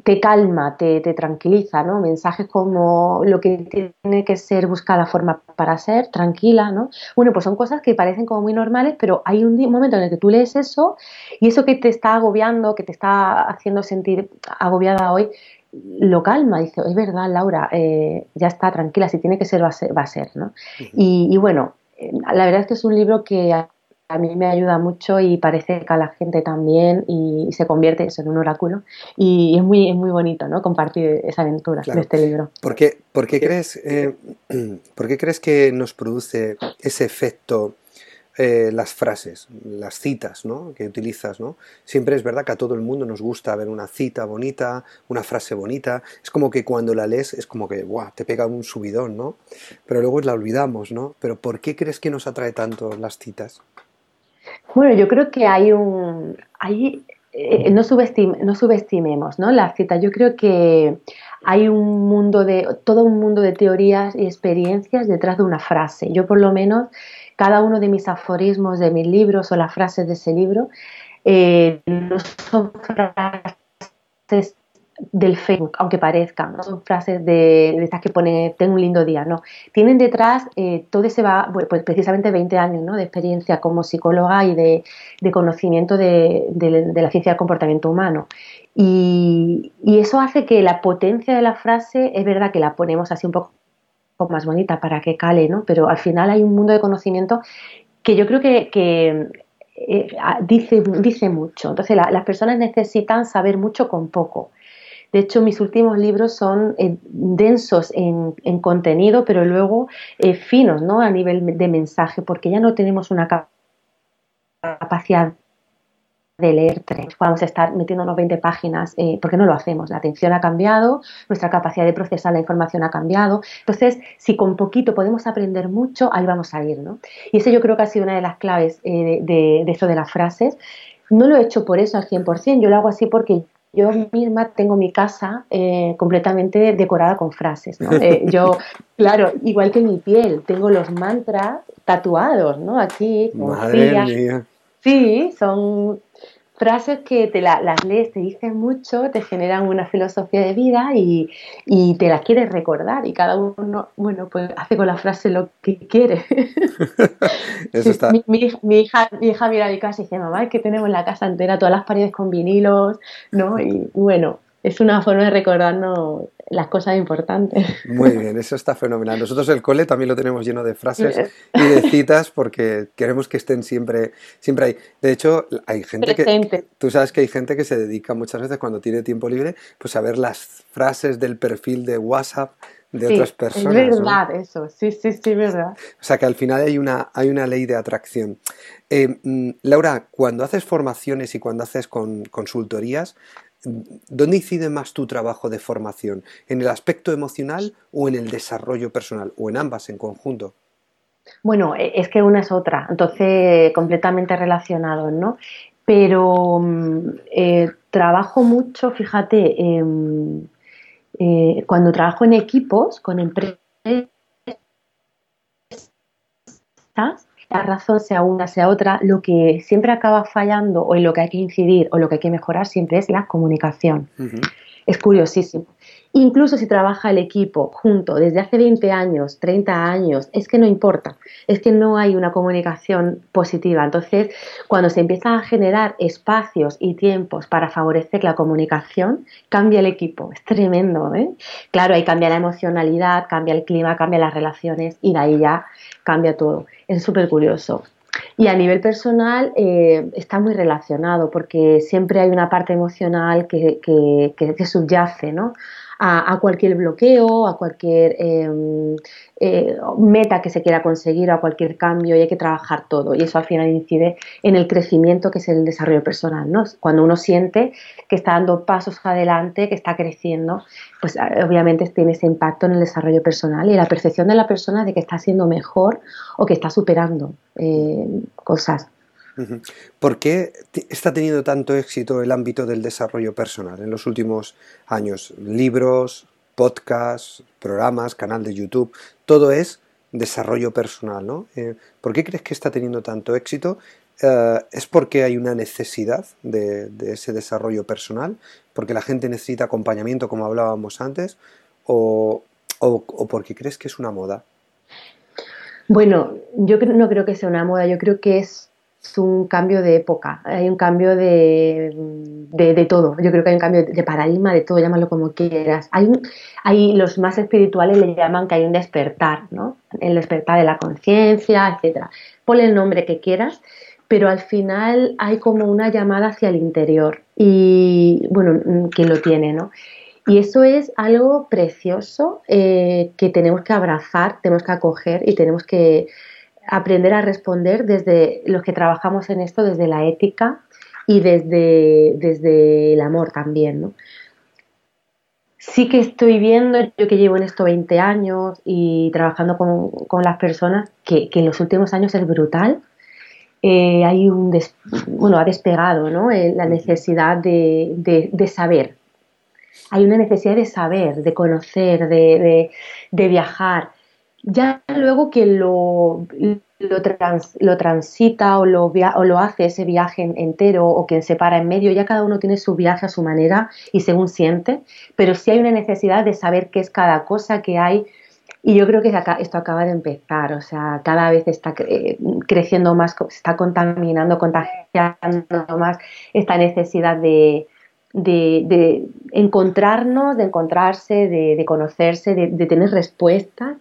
te calma, te, tranquiliza, ¿no? Mensajes como lo que tiene que ser buscar la forma para ser, tranquila, ¿no? Bueno, pues son cosas que parecen como muy normales, pero hay un momento en el que tú lees eso y eso que te está agobiando, que te está haciendo sentir agobiada hoy, lo calma, dice, es verdad, Laura, eh, ya está tranquila, si tiene que ser, va a ser, ¿no? y, y, bueno, eh, la verdad es que es un libro que a mí me ayuda mucho y parece que a la gente también y, se convierte en un oráculo y es muy, es muy bonito ¿no? compartir esa aventura de este libro. ¿Por qué, por qué crees, eh, ¿Por qué crees que nos produce ese efecto eh, las frases, las citas ¿no? que utilizas? ¿no? Siempre es verdad que a todo el mundo nos gusta ver una cita bonita, una frase bonita. Es como que cuando la lees es como que ¡buah! te pega un subidón, ¿no? Pero luego la olvidamos, ¿no? Pero ¿por qué crees que nos atrae tanto las citas? Bueno, yo creo que hay un... Hay, eh, no, no subestimemos ¿no? la cita. Yo creo que hay un mundo de, todo un mundo de teorías y experiencias detrás de una frase. Yo por lo menos, cada uno de mis aforismos de mis libros o las frases de ese libro, eh, no son frases del Facebook, aunque parezca, no son frases de, estas que pone tengo un lindo día, no. Tienen detrás eh, todo ese va, pues precisamente 20 años ¿no? de experiencia como psicóloga y de, conocimiento de, la ciencia del comportamiento humano. Y, eso hace que la potencia de la frase, es verdad que la ponemos así un poco más bonita para que cale, ¿no? Pero al final hay un mundo de conocimiento que yo creo que, eh, dice mucho. Entonces las personas necesitan saber mucho con poco. De hecho, mis últimos libros son eh, densos en, contenido, pero luego eh, finos ¿no? a nivel de mensaje, porque ya no tenemos una capacidad de leer tres. Vamos estar metiéndonos 20 páginas, eh, porque no lo hacemos. La atención ha cambiado, nuestra capacidad de procesar la información ha cambiado. Entonces, si con poquito podemos aprender mucho, ahí vamos a ir. ¿no? Y eso yo creo que ha sido una de las claves de, de, de de las frases. No lo he hecho por eso al 100%, yo lo hago así porque yo misma tengo mi casa eh, completamente decorada con frases, ¿no? Eh, yo, claro, igual que mi piel, tengo los mantras tatuados, ¿no? Aquí, Madre mía. Sí, son frases que te las lees, te dicen mucho, te generan una filosofía de vida y, te las quieres recordar y cada uno, bueno, pues hace con la frase lo que quiere. Eso está. Mi, hija, mi hija mira mi casa y dice, mamá, es que tenemos la casa entera, todas las paredes con vinilos, ¿no? Y bueno, es una forma de recordarnos las cosas importantes. Muy bien, eso está fenomenal. Nosotros el cole también lo tenemos lleno de frases y de citas porque queremos que estén siempre, siempre ahí. De hecho, hay gente que... Tú sabes que hay gente que se dedica muchas veces cuando tiene tiempo libre, pues a ver las frases del perfil de WhatsApp de otras personas. Es verdad, eso, sí, sí, sí, verdad. O sea que al final hay una, hay una ley de atracción. Eh, mm, Laura, cuando haces formaciones y cuando haces con, consultorías, ¿Dónde incide más tu trabajo de formación? ¿En el aspecto emocional o en el desarrollo personal? ¿O en ambas en conjunto? Bueno, e, es que una es otra, entonces completamente relacionados, ¿no? Pero mm, eh, trabajo mucho, fíjate, em, eh, cuando trabajo en equipos con empresas, la razón sea una, sea otra, lo que siempre acaba fallando o en lo que hay que incidir o lo que hay que mejorar siempre es la comunicación. Es curiosísimo. Incluso si trabaja el equipo junto desde hace 20 años, 30 años, es que no importa, es que no hay una comunicación positiva. Entonces, cuando se empiezan a generar espacios y tiempos para favorecer la comunicación, cambia el equipo. Es tremendo, ¿eh? Claro, ahí cambia la emocionalidad, cambia el clima, cambia las relaciones y de ahí ya cambia todo. Es súper curioso. Y a nivel personal eh, está muy relacionado porque siempre hay una parte emocional que subyace, ¿no? A, cualquier bloqueo, a cualquier em, eh, meta que se quiera conseguir, a cualquier cambio y hay que trabajar todo. Y eso al final incide en el crecimiento que es el desarrollo personal. ¿no? Cuando uno siente que está dando pasos adelante, que está creciendo, pues eh, obviamente tiene ese impacto en el desarrollo personal y la percepción de la persona de que está siendo mejor o que está superando eh, cosas. ¿Por qué está teniendo tanto éxito el ámbito del desarrollo personal en los últimos años? Libros, podcasts, programas, canal de YouTube, todo es desarrollo personal, ¿no? Eh, ¿Por qué crees que está teniendo tanto éxito? Eh, ¿Es porque hay una necesidad de, ese desarrollo personal? ¿Porque la gente necesita acompañamiento, como hablábamos antes? ¿O, o porque crees que es una moda? Bueno, yo no creo que sea una moda, yo creo que es un cambio de época, hay un cambio de, de, todo. Yo creo que hay un cambio de paradigma, de todo, llámalo como quieras. Hay, hay los más espirituales le llaman que hay un despertar, ¿no? El despertar de la conciencia, etcétera. Ponle el nombre que quieras, pero al final hay como una llamada hacia el interior y, bueno, quien lo tiene, ¿no? Y eso es algo precioso eh, que tenemos que abrazar, tenemos que acoger y tenemos que aprender a responder desde los que trabajamos en esto, desde la ética y desde, desde el amor también, ¿no? Sí que estoy viendo, yo que llevo en esto 20 años y trabajando con, las personas, que, en los últimos años es brutal. Eh, hay un bueno, ha despegado ¿no? Eh, la necesidad de, de, saber. Hay una necesidad de saber, de conocer, de, de viajar ya luego que lo, lo, transita o lo, lo hace ese viaje entero o quien se para en medio, ya cada uno tiene su viaje a su manera y según siente, pero sí hay una necesidad de saber qué es cada cosa que hay. Y yo creo que esto acaba de empezar, o sea, cada vez está creciendo más, se está contaminando, contagiando más esta necesidad de, de, encontrarnos, de encontrarse, de, conocerse, de, tener respuestas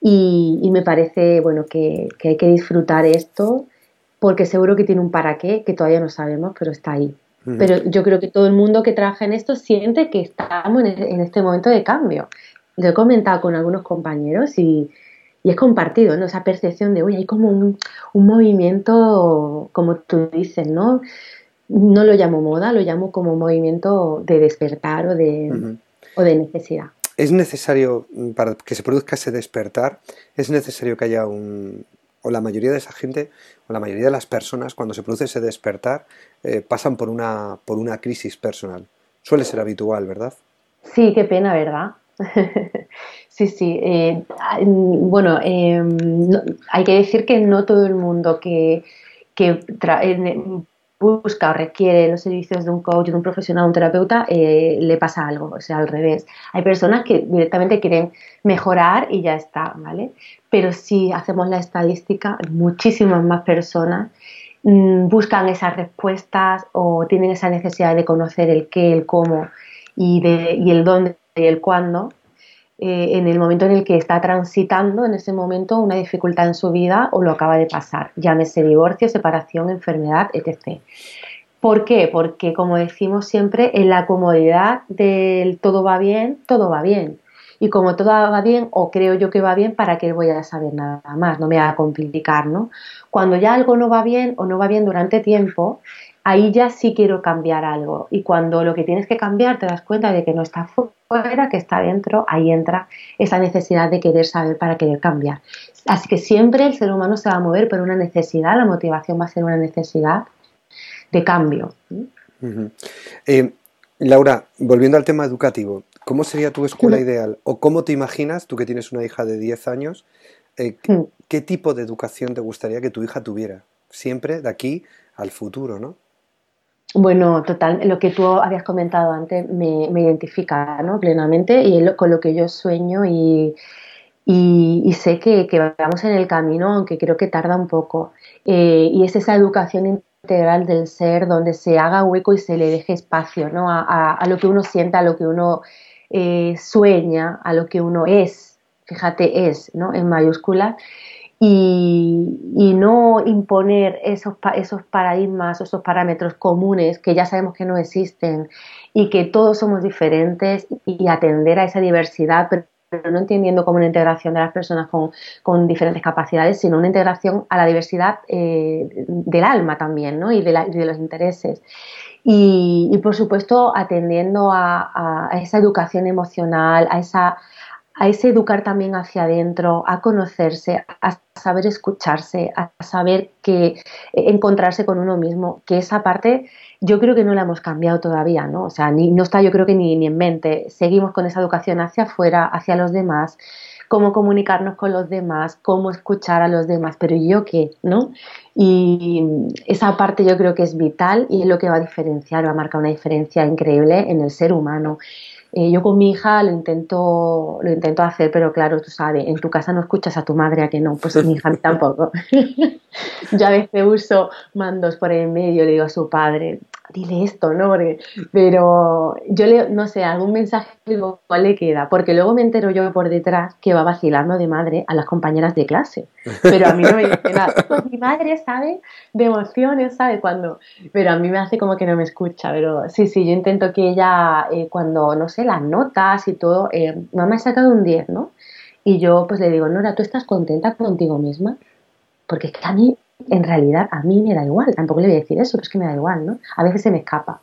y, me parece bueno que, hay que disfrutar esto porque seguro que tiene un para qué que todavía no sabemos, pero está ahí. Pero yo creo que todo el mundo que trabaja en esto siente que estamos en, este momento de cambio. Lo he comentado con algunos compañeros y, y es compartido, ¿no? Esa percepción de, oye, hay como un, un, movimiento, como tú dices, ¿no? No lo llamo moda, lo llamo como un movimiento de despertar o de, o de necesidad es necesario, mm, para que se produzca ese despertar, es necesario que haya un, o la mayoría de esa gente, o la mayoría de las personas, cuando se produce ese despertar, eh, pasan por una, por una crisis personal. Suele ser habitual, ¿verdad? Sí, qué pena, ¿verdad? sí, sí. Eh, bueno, em, hay que decir que no todo el mundo que, que busca o requiere los servicios de un coach, de un profesional, un terapeuta, eh, le pasa algo, o sea, al revés. Hay personas que directamente quieren mejorar y ya está, ¿vale? Pero si hacemos la estadística, muchísimas más personas mm, buscan esas respuestas o tienen esa necesidad de conocer el qué, el cómo y, de, y el dónde y el cuándo, eh, en el momento en el que está transitando en ese momento una dificultad en su vida o lo acaba de pasar, llámese divorcio, separación, enfermedad, etc. ¿Por qué? Porque como decimos siempre, en la comodidad del todo va bien, todo va bien. Y como todo va bien, o creo yo que va bien, ¿para qué voy a saber nada más? No me va a complicar, ¿no? Cuando ya algo no va bien o no va bien durante tiempo, ahí ya sí quiero cambiar algo. Y cuando lo que tienes que cambiar te das cuenta de que no está fuera, que está dentro, ahí entra esa necesidad de querer saber para querer cambiar. Así que siempre el ser humano se va a mover por una necesidad, la motivación va a ser una necesidad de cambio. Eh, Laura, volviendo al tema educativo, ¿cómo sería tu escuela ideal? ¿O cómo te imaginas, tú que tienes una hija de 10 años, eh, qué tipo de educación te gustaría que tu hija tuviera? Siempre de aquí al futuro, ¿no? Bueno, total, lo que tú habías comentado antes me, identifica ¿no? plenamente y es con lo que yo sueño y, y, sé que, vamos en el camino, aunque creo que tarda un poco. Eh, y es esa educación integral del ser donde se haga hueco y se le deje espacio ¿no? a, lo que uno sienta, a lo que uno eh, sueña, a lo que uno es, fíjate, es, ¿no? en mayúsculas, y, no imponer esos, esos paradigmas, esos parámetros comunes que ya sabemos que no existen y que todos somos diferentes y atender a esa diversidad, pero no entendiendo como una integración de las personas con, diferentes capacidades, sino una integración a la diversidad eh, del alma también ¿no? y, de los intereses. Y, por supuesto atendiendo a, esa educación emocional, a, esa, a ese educar también hacia adentro, a conocerse, a saber escucharse, a saber que encontrarse con uno mismo, que esa parte yo creo que no la hemos cambiado todavía, ¿no? O sea, ni, no está yo creo que ni, ni en mente. Seguimos con esa educación hacia afuera, hacia los demás, cómo comunicarnos con los demás, cómo escuchar a los demás, pero yo qué, ¿no? Y esa parte yo creo que es vital y es lo que va a diferenciar, va a marcar una diferencia increíble en el ser humano. Eh, yo con mi hija lo intento, lo intento hacer, pero claro, tú sabes, en tu casa no escuchas a tu madre a que no, pues mi hija tampoco. yo a veces uso mandos por el medio, le digo a su padre, dile esto, ¿no? pero yo le, no sé, algún mensaje le queda, porque luego me entero yo por detrás que va vacilando de madre a las compañeras de clase, pero a mí no me dice nada. Pues mi madre sabe de emociones, sabe cuando, pero a mí me hace como que no me escucha, pero sí, sí, yo intento que ella, eh, cuando, no sé, las notas y todo, eh, mamá ha sacado un 10, ¿no? Y yo pues le digo, Nora, ¿tú estás contenta contigo misma? Porque es que a mí en realidad a mí me da igual, tampoco le voy a decir eso, pero es que me da igual, ¿no? A veces se me escapa.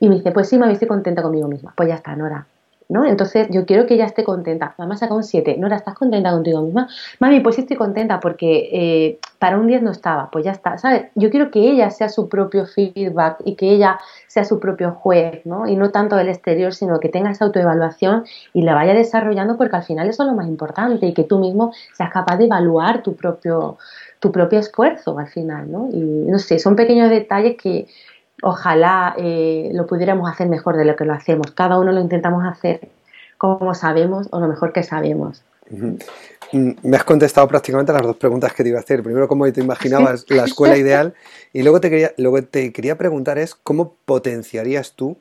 Y me dice, pues sí, mami, estoy contenta conmigo misma. Pues ya está, Nora. ¿No? Entonces yo quiero que ella esté contenta. Mamá saca un 7. Nora, ¿estás contenta contigo misma? Mami, pues sí estoy contenta porque eh, para un 10 no estaba. Pues ya está, ¿sabes? Yo quiero que ella sea su propio feedback y que ella sea su propio juez, ¿no? Y no tanto del exterior, sino que tenga esa autoevaluación y la vaya desarrollando porque al final eso es lo más importante y que tú mismo seas capaz de evaluar tu propio, tu propio esfuerzo al final, ¿no? Y no sé, son pequeños detalles que ojalá eh, lo pudiéramos hacer mejor de lo que lo hacemos. Cada uno lo intentamos hacer como sabemos o lo mejor que sabemos. Mm, me has contestado prácticamente las dos preguntas que te iba a hacer. Primero, cómo te imaginabas la escuela ideal y luego te quería, luego te quería preguntar es cómo potenciarías tú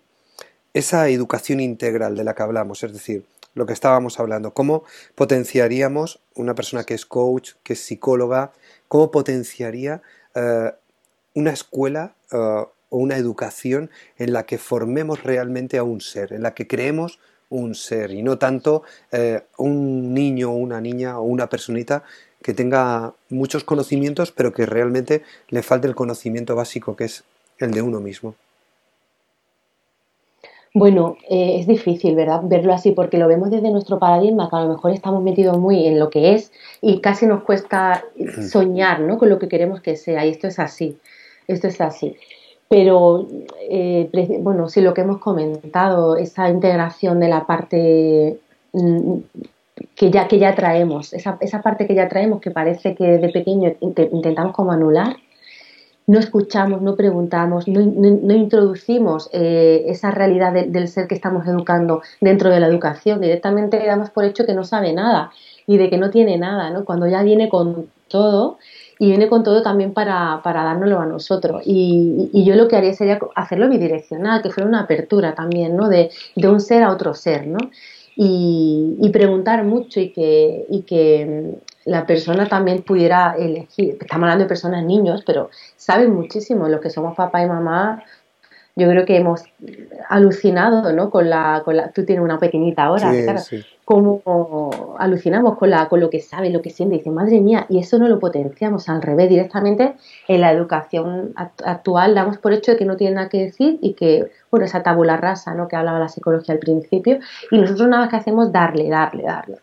esa educación integral de la que hablamos, es decir, lo que estábamos hablando, cómo potenciaríamos una persona que es coach, que es psicóloga, cómo potenciaría eh, una escuela eh, o una educación en la que formemos realmente a un ser, en la que creemos un ser y no tanto eh, un niño o una niña o una personita que tenga muchos conocimientos pero que realmente le falte el conocimiento básico que es el de uno mismo. Bueno, eh, es difícil, ¿verdad? Verlo así, porque lo vemos desde nuestro paradigma, que a lo mejor estamos metidos muy en lo que es y casi nos cuesta soñar, ¿no? Con lo que queremos que sea. Y esto es así, esto es así. Pero, eh, bueno, sí, lo que hemos comentado, esa integración de la parte mm, que ya, que ya traemos, esa, esa parte que ya traemos que parece que desde pequeño intentamos como anular, no escuchamos, no preguntamos, no, introducimos eh, esa realidad del ser que estamos educando dentro de la educación. Directamente damos por hecho que no sabe nada y de que no tiene nada, ¿no? Cuando ya viene con todo y viene con todo también para, para dárnoslo a nosotros. Y, y, yo lo que haría sería hacerlo bidireccional, que fuera una apertura también, ¿no? De, de un ser a otro ser, ¿no? Y, y, preguntar mucho y que, y que la persona también pudiera elegir. Estamos hablando de personas, niños, pero saben muchísimo. Los que somos papá y mamá yo creo que hemos alucinado, ¿no? Con la, con la tú tienes una pequeñita ahora, claro, como alucinamos con la, con lo que sabe, lo que siente, dice, madre mía, y eso no lo potenciamos al revés, directamente en la educación actual damos por hecho de que no tiene nada que decir y que, bueno, esa tabula rasa, ¿no? Que hablaba la psicología al principio, y nosotros nada más que hacemos darle, darle, darle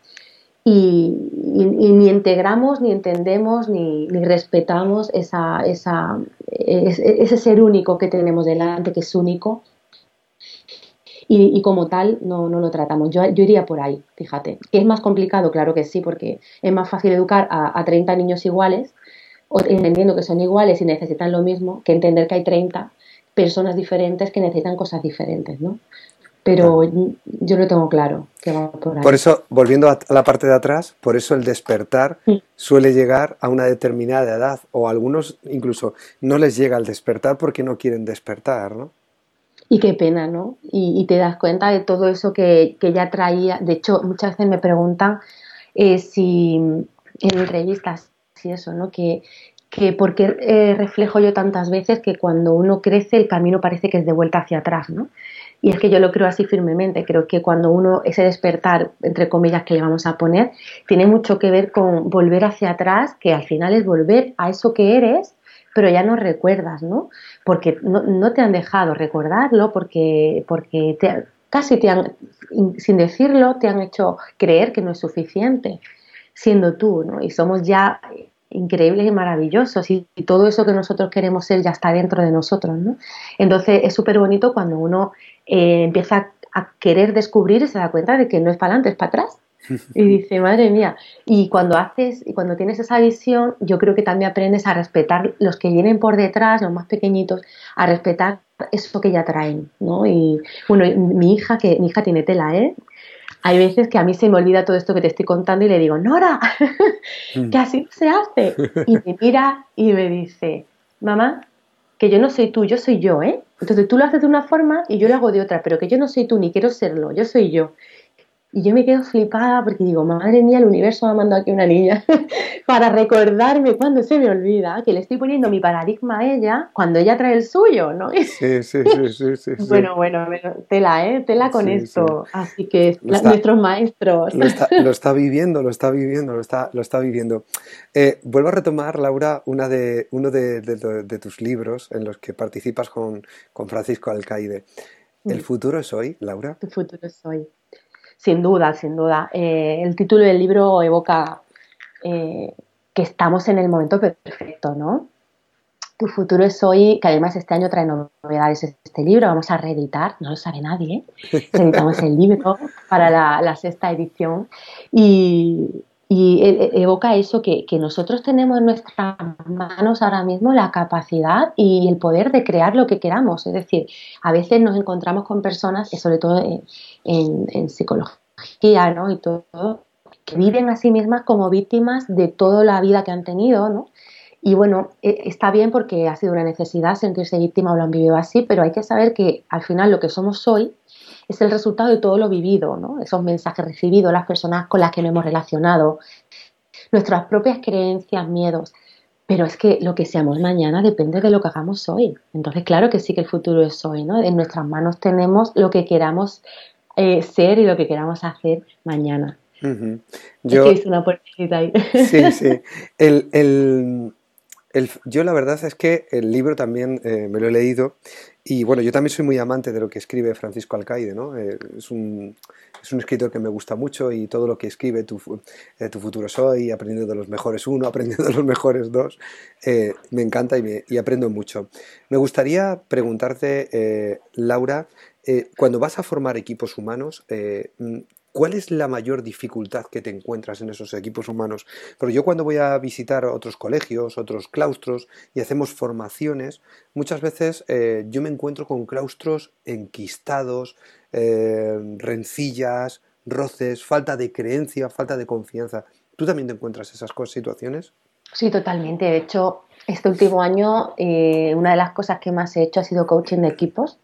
y, ni integramos, ni entendemos, ni, respetamos esa, esa, ese, ser único que tenemos delante, que es único, y, como tal no, no, lo tratamos. Yo, yo iría por ahí, fíjate. ¿Es más complicado? Claro que sí, porque es más fácil educar a, a 30 niños iguales, entendiendo que son iguales y necesitan lo mismo, que entender que hay 30 personas diferentes que necesitan cosas diferentes, ¿no? Pero yo lo tengo claro que va por ahí. Por eso, volviendo a la parte de atrás, por eso el despertar suele llegar a una determinada edad, o algunos incluso no les llega al despertar porque no quieren despertar, ¿no? Y qué pena, ¿no? Y, te das cuenta de todo eso que, que, ya traía. De hecho, muchas veces me preguntan eh, si en entrevistas, si eso, ¿no? Que, que por qué eh, reflejo yo tantas veces que cuando uno crece el camino parece que es de vuelta hacia atrás, ¿no? Y es que yo lo creo así firmemente. Creo que cuando uno, ese despertar, entre comillas, que le vamos a poner, tiene mucho que ver con volver hacia atrás, que al final es volver a eso que eres, pero ya no recuerdas, ¿no? Porque no, te han dejado recordarlo, porque, porque casi te han, sin decirlo, te han hecho creer que no es suficiente, siendo tú, ¿no? Y somos ya increíbles y maravillosos y, todo eso que nosotros queremos ser ya está dentro de nosotros, ¿no? Entonces es súper bonito cuando uno eh, empieza a querer descubrir y se da cuenta de que no es para adelante, es para atrás. Y dice, madre mía, y cuando haces, y cuando tienes esa visión, yo creo que también aprendes a respetar los que vienen por detrás, los más pequeñitos, a respetar eso que ya traen, ¿no? Y bueno, mi hija, que mi hija tiene tela, ¿eh? hay veces que a mí se me olvida todo esto que te estoy contando y le digo, Nora, mm. que así se hace. Y me mira y me dice, mamá, que yo no soy tú, yo soy yo, ¿eh? Entonces tú lo haces de una forma y yo lo hago de otra, pero que yo no soy tú ni quiero serlo, yo soy yo. Y yo me quedo flipada porque digo, madre mía, el universo me ha mandado aquí una niña para recordarme cuando se me olvida que le estoy poniendo mi paradigma a ella cuando ella trae el suyo, ¿no? Sí, sí, sí, sí. bueno, bueno, tela, ¿eh? Tela con esto. Así que nuestros maestros. Lo está, viviendo, lo está viviendo, lo está, lo está viviendo. Eh, vuelvo a retomar, Laura, una de, uno de, tus libros en los que participas con, con Francisco Alcaide. ¿El mm. futuro es hoy, Laura? El futuro es hoy. Sin duda, sin duda. Eh, el título del libro evoca eh, que estamos en el momento perfecto, ¿no? Tu futuro es hoy, que además este año trae novedades este libro, vamos a reeditar, no lo sabe nadie, ¿eh? editamos el libro para la, sexta edición y, y e, e, evoca eso que, que, nosotros tenemos en nuestras manos ahora mismo la capacidad y el poder de crear lo que queramos. Es decir, a veces nos encontramos con personas, sobre todo en, en, psicología ¿no? y todo, que viven a sí mismas como víctimas de toda la vida que han tenido, ¿no? Y bueno, e, está bien porque ha sido una necesidad sentirse víctima o lo han vivido así, pero hay que saber que al final lo que somos hoy es el resultado de todo lo vivido, ¿no? esos mensajes recibidos, las personas con las que nos hemos relacionado, nuestras propias creencias, miedos. Pero es que lo que seamos mañana depende de lo que hagamos hoy. Entonces, claro que sí que el futuro es hoy, ¿no? En nuestras manos tenemos lo que queramos eh, ser y lo que queramos hacer mañana. Yo, es una oportunidad ahí. Sí, sí. El, yo la verdad es que el libro también eh, me lo he leído y bueno, yo también soy muy amante de lo que escribe Francisco Alcaide, ¿no? Eh, es, un, es, un, escritor que me gusta mucho y todo lo que escribe, Tu, eh, tu futuro soy, aprendiendo de los mejores uno, aprendiendo de los mejores dos, me encanta y, y, aprendo mucho. Me gustaría preguntarte, Laura, cuando vas a formar equipos humanos, ¿Cuál es la mayor dificultad que te encuentras en esos equipos humanos? Porque yo cuando voy a visitar otros colegios, otros claustros y hacemos formaciones, muchas veces eh, yo me encuentro con claustros enquistados, eh, rencillas, roces, falta de creencia, falta de confianza. ¿Tú también te encuentras esas situaciones? Sí, totalmente. De hecho, este último año eh, una de las cosas que más he hecho ha sido coaching de equipos.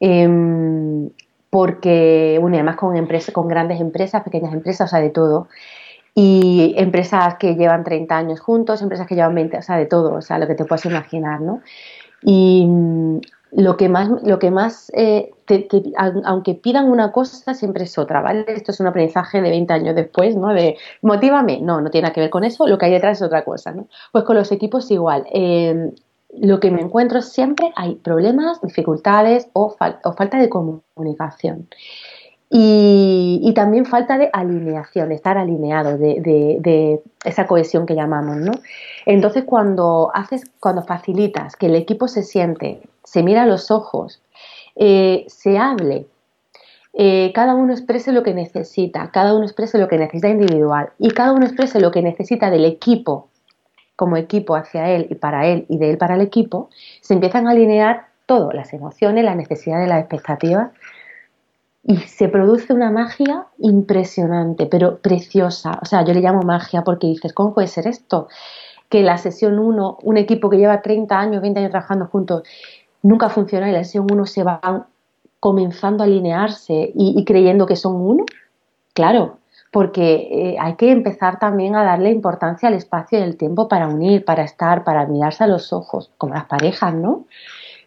Em, porque, bueno, además con empresas, con grandes empresas, pequeñas empresas, o sea, de todo. Y empresas que llevan 30 años juntos, empresas que llevan 20, o sea, de todo, o sea, lo que te puedas imaginar, ¿no? Y mm, lo que más, lo que más eh, aunque pidan una cosa, siempre es otra, ¿vale? Esto es un aprendizaje de 20 años después, ¿no? De motívame, no, no tiene nada que ver con eso, lo que hay detrás es otra cosa, ¿no? Pues con los equipos igual. Em, lo que me encuentro siempre hay problemas, dificultades o, falta de comunicación. Y, también falta de alineación, de estar alineado, de, esa cohesión que llamamos, ¿no? Entonces, cuando haces, cuando facilitas que el equipo se siente, se mira a los ojos, eh, se hable, eh, cada uno exprese lo que necesita, cada uno exprese lo que necesita individual y cada uno exprese lo que necesita del equipo como equipo hacia él y para él y de él para el equipo, se empiezan a alinear todo, las emociones, las necesidades, las expectativas y se produce una magia impresionante, pero preciosa. O sea, yo le llamo magia porque dices, ¿cómo puede ser esto? Que la sesión 1, un equipo que lleva 30 años, 20 años trabajando juntos, nunca funciona y la sesión 1 se van comenzando a alinearse y, creyendo que son uno. Claro, porque eh, hay que empezar también a darle importancia al espacio y al tiempo para unir, para estar, para mirarse a los ojos, como las parejas, ¿no?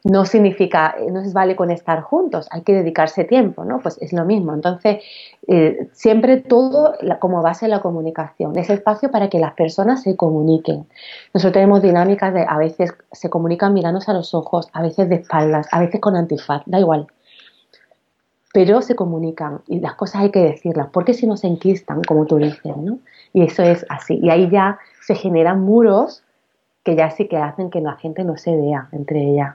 no significa, no se vale con estar juntos, hay que dedicarse tiempo, ¿no? Pues es lo mismo. Entonces, eh, siempre todo como base la comunicación, ese espacio para que las personas se comuniquen. Nosotros tenemos dinámicas de, a veces se comunican mirándose a los ojos, a veces de espaldas, a veces con antifaz, da igual. Pero se comunican y las cosas hay que decirlas, porque si no se enquistan, como tú dices, ¿no? Y eso es así. Y ahí ya se generan muros que ya sí que hacen que la gente no se vea entre ellas.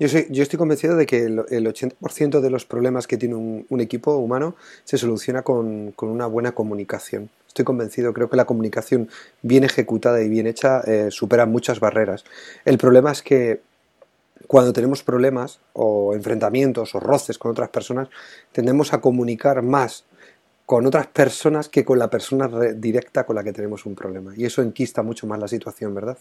Yo, yo estoy convencido de que el, 80% de los problemas que tiene un, equipo humano se soluciona con, una buena comunicación. Estoy convencido, creo que la comunicación bien ejecutada y bien hecha eh, supera muchas barreras. El problema es que cuando tenemos problemas o enfrentamientos o roces con otras personas, tendemos a comunicar más con otras personas que con la persona directa con la que tenemos un problema. Y eso enquista mucho más la situación, ¿verdad?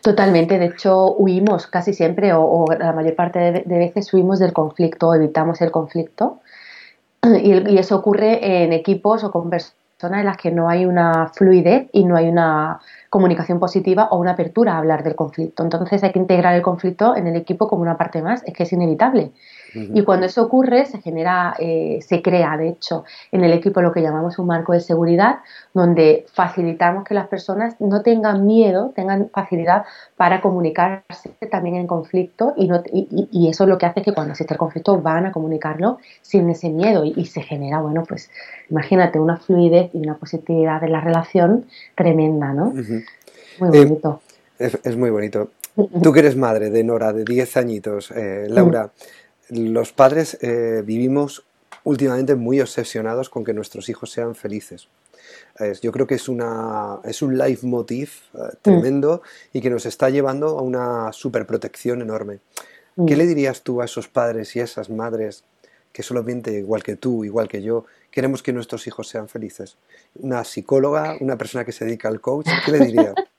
Totalmente, de hecho huimos casi siempre o, la mayor parte de, veces huimos del conflicto, evitamos el conflicto y, eso ocurre en equipos o con en las que no hay una fluidez y no hay una comunicación positiva o una apertura a hablar del conflicto. Entonces hay que integrar el conflicto en el equipo como una parte más, es que es inevitable. Y cuando eso ocurre, se genera, eh, se crea, de hecho, en el equipo lo que llamamos un marco de seguridad, donde facilitamos que las personas no tengan miedo, tengan facilidad para comunicarse también en conflicto y, y, eso es lo que hace que cuando existe el conflicto van a comunicarlo sin ese miedo y, se genera, bueno, pues imagínate una fluidez y una positividad de la relación tremenda, ¿no? Muy eh, bonito. es, muy bonito. Tú que eres madre de Nora, de 10 añitos, eh, Laura, los padres eh, vivimos últimamente muy obsesionados con que nuestros hijos sean felices. yo creo que es, una, es un leitmotiv eh, mm. tremendo y que nos está llevando a una superprotección enorme. ¿Qué mm. le dirías tú a esos padres y a esas madres que solamente, igual que tú, igual que yo, queremos que nuestros hijos sean felices? Una psicóloga, una persona que se dedica al coach, ¿qué le diría?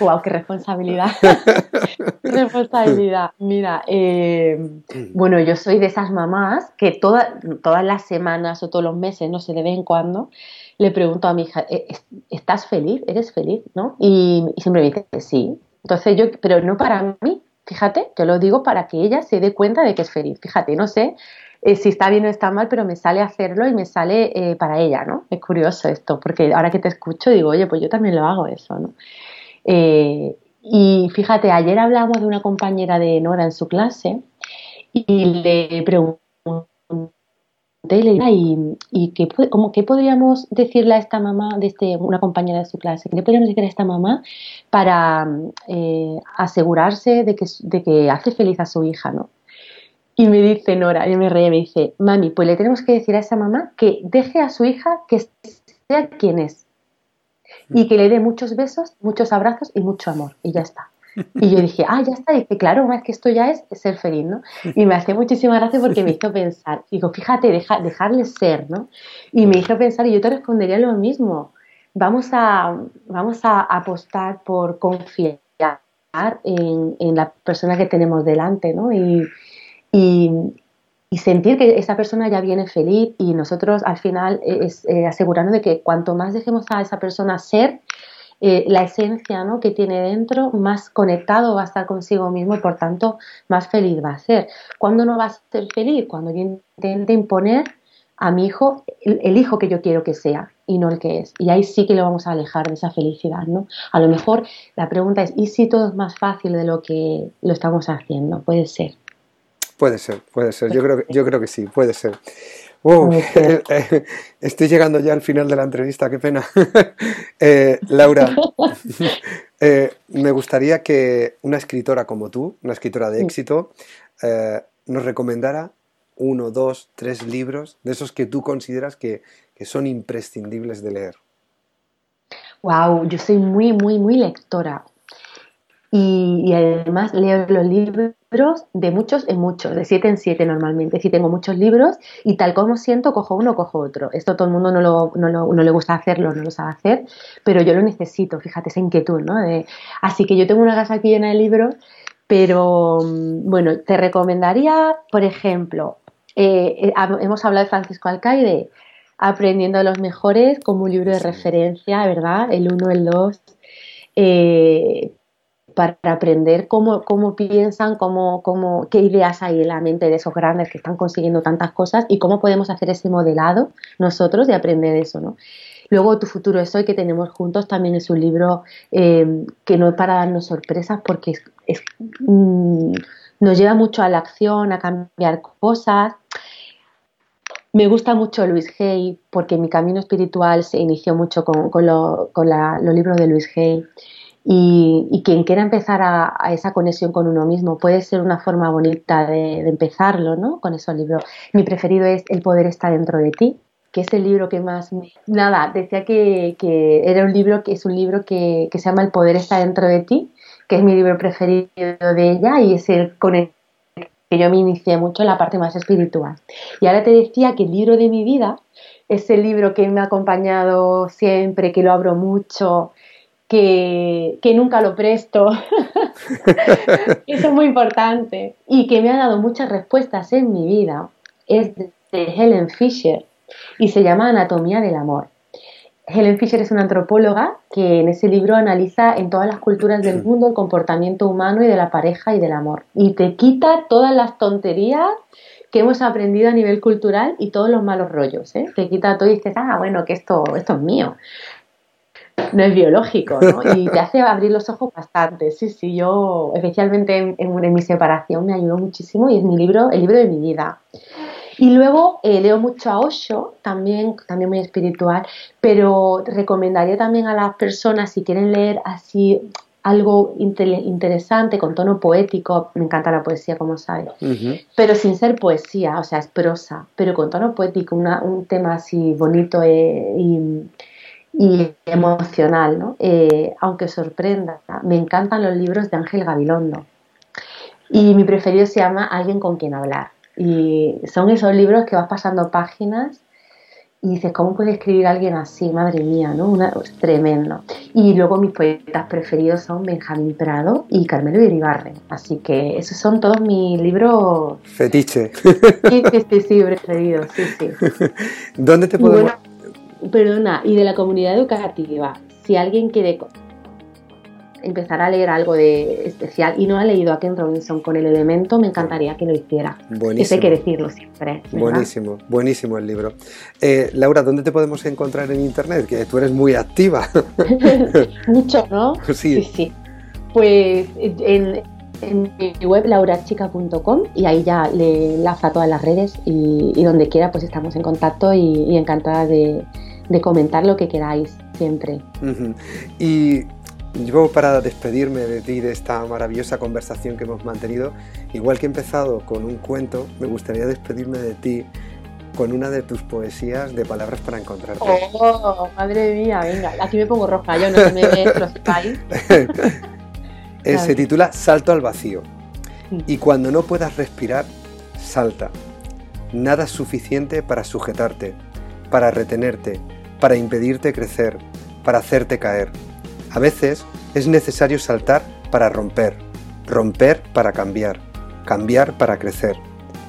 ¡Wow! ¡Qué responsabilidad! ¡Qué responsabilidad! Mira, eh, bueno, yo soy de esas mamás que todas las semanas o todos los meses, no sé, de vez en cuando, le pregunto a mi hija, eh, ¿estás feliz? ¿Eres feliz? ¿No? Y, siempre me dice que sí. Entonces yo, pero no para mí, fíjate, te lo digo para que ella se dé cuenta de que es feliz. Fíjate, no sé eh, si está bien o está mal, pero me sale hacerlo y me sale para ella, ¿no? Es curioso esto, porque ahora que te escucho digo, oye, pues yo también lo hago eso, ¿no? Eh, y fíjate, ayer hablamos de una compañera de Nora en su clase y le pregunté y, y qué, como, ¿qué podríamos decirle a esta mamá, de este, una compañera de su clase, qué le podríamos decir a esta mamá para eh, asegurarse de que, de que hace feliz a su hija, ¿no? Y me dice Nora, y me reí, me dice, mami, pues le tenemos que decir a esa mamá que deje a su hija que sea quien es, y que le dé muchos besos, muchos abrazos y mucho amor. Y ya está. Y yo dije, ah, ya está. Y dije, claro, es que esto ya es ser feliz, ¿no? Y me hace muchísima gracia porque me hizo pensar. Digo, fíjate, deja, dejarle ser, ¿no? Y me hizo pensar, y yo te respondería lo mismo. vamos a, vamos a apostar por confiar en, la persona que tenemos delante, ¿no? Y, sentir que esa persona ya viene feliz y nosotros al final es eh, asegurarnos de que cuanto más dejemos a esa persona ser, eh, la esencia ¿no? que tiene dentro, más conectado va a estar consigo mismo y por tanto más feliz va a ser. ¿Cuándo no va a ser feliz? Cuando yo intente imponer a mi hijo el, hijo que yo quiero que sea y no el que es. Y ahí sí que lo vamos a alejar de esa felicidad, ¿no? A lo mejor la pregunta es, ¿y si todo es más fácil de lo que lo estamos haciendo? Puede ser. Puede ser, puede ser. Yo creo, yo creo que sí, puede ser. Wow, eh, eh, estoy llegando ya al final de la entrevista, qué pena. Eh, Laura, me gustaría que una escritora como tú, una escritora de éxito, nos recomendara uno, dos, tres libros de esos que tú consideras que, son imprescindibles de leer. Wow, yo soy muy, muy, muy lectora. Y, además leo los libros de muchos en muchos, de siete en siete normalmente. Si tengo muchos libros y tal como siento, cojo uno, cojo otro. Esto todo el mundo no, lo, no, no le gusta hacerlo, no lo sabe hacer, pero yo lo necesito, fíjate, esa inquietud, ¿no? así que yo tengo una casa aquí llena de libros, pero mm, bueno, te recomendaría, por ejemplo, eh, eh, hemos hablado de Francisco Alcaide, aprendiendo de los mejores como un libro de referencia, ¿verdad? El 1, el 2, eh, para aprender cómo, cómo piensan, cómo, cómo, qué ideas hay en la mente de esos grandes que están consiguiendo tantas cosas y cómo podemos hacer ese modelado nosotros de aprender eso, ¿no? Luego Tu futuro es hoy que tenemos juntos también es un libro que no es para darnos sorpresas porque mm, nos lleva mucho a la acción, a cambiar cosas. Me gusta mucho Luis Hay porque mi camino espiritual se inició mucho con, los libros de Luis Hay. Y, quien quiera empezar a, esa conexión con uno mismo puede ser una forma bonita de, empezarlo, ¿no? Con esos libros. Mi preferido es El poder está dentro de ti, que es el libro que más me... Nada, decía que, era un libro que es un libro que, que, se llama El poder está dentro de ti que es mi libro preferido de ella y es el con el que yo me inicié mucho en la parte más espiritual. Y ahora te decía que el libro de mi vida es el libro que me ha acompañado siempre, que lo abro mucho, que, que nunca lo presto. Eso es muy importante. Y que me ha dado muchas respuestas en mi vida. Es de Helen Fisher y se llama Anatomía del Amor. Helen Fisher es una antropóloga que en ese libro analiza en todas las culturas del mundo el comportamiento humano y de la pareja y del amor. Y te quita todas las tonterías que hemos aprendido a nivel cultural y todos los malos rollos. ¿eh? Te quita todo y dices, ah, bueno, que esto, esto es mío. No es biológico, ¿no? Y te hace abrir los ojos bastante. Sí, sí, yo especialmente en, en mi separación me ayudó muchísimo y es mi libro, el libro de mi vida. Y luego eh, leo mucho a Osho, también, también muy espiritual, pero recomendaría también a las personas si quieren leer así algo interesante, con tono poético, me encanta la poesía, como sabes, pero sin ser poesía, o sea, es prosa, pero con tono poético, un tema así bonito eh, y, emocional, ¿no? Eh, aunque sorprenda, me encantan los libros de Ángel Gabilondo. Y mi preferido se llama Alguien con quien hablar. Y son esos libros que vas pasando páginas y dices, ¿cómo puede escribir alguien así? Madre mía, ¿no? Una, es tremendo. Y luego mis poetas preferidos son Benjamín Prado y Carmelo Iribarren. Así que esos son todos mis libros... Fetiche. Sí, sí, sí, preferidos, sí, sí. ¿Dónde te podemos...? Perdona, y de la comunidad educativa, si alguien quiere empezar a leer algo de especial y no ha leído a Ken Robinson con el elemento, me encantaría que lo hiciera. Buenísimo. hay que decirlo siempre. Buenísimo, buenísimo el libro. Eh, Laura, ¿dónde te podemos encontrar en internet? Que tú eres muy activa. Mucho, ¿no? Sí. sí, Pues en, mi web laurachica.com y ahí ya le enlaza a todas las redes y, donde quiera pues estamos en contacto y, encantada de, comentar lo que queráis siempre. Y yo para despedirme de ti, de esta maravillosa conversación que hemos mantenido, igual que he empezado con un cuento, me gustaría despedirme de ti con una de tus poesías de palabras para encontrarte. ¡Oh, madre mía! Venga, aquí me pongo roja, yo no me los eh, Se titula Salto al vacío. Y cuando no puedas respirar, salta. Nada es suficiente para sujetarte, para retenerte, para impedirte crecer, para hacerte caer. A veces es necesario saltar para romper, romper para cambiar, cambiar para crecer.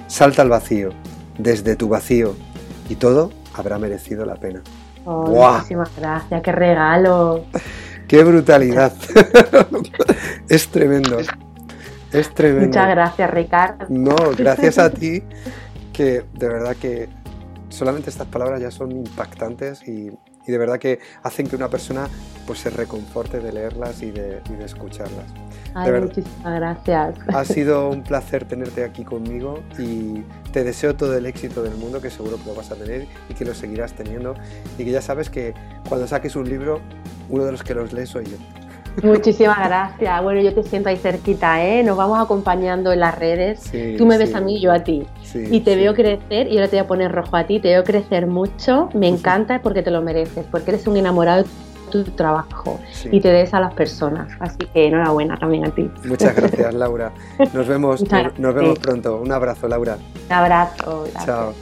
Salta al vacío, desde tu vacío, y todo habrá merecido la pena. Oh, Muchísimas gracias, qué regalo. ¡Qué brutalidad! es tremendo. Es tremendo. Muchas gracias, Ricardo. No, gracias a ti, que de verdad que solamente estas palabras ya son impactantes y, de verdad que hacen que una persona pues se reconforte de leerlas y de, escucharlas. Ay, muchísimas gracias. Ha sido un placer tenerte aquí conmigo y te deseo todo el éxito del mundo, que seguro que lo vas a tener y que lo seguirás teniendo. Y que ya sabes que cuando saques un libro, uno de los que los lees soy yo. Muchísimas gracias. Bueno, yo te siento ahí cerquita, ¿eh? Nos vamos acompañando en las redes. Tú me ves a mí, yo a ti. y te veo crecer, y ahora te voy a poner rojo a ti, te veo crecer mucho. Me encanta porque te lo mereces, porque eres un enamorado de tu trabajo y te des a las personas. Así que enhorabuena también a ti. Muchas gracias, Laura. Nos vemos, nos, vemos pronto. Un abrazo, Laura. Un abrazo. Chao.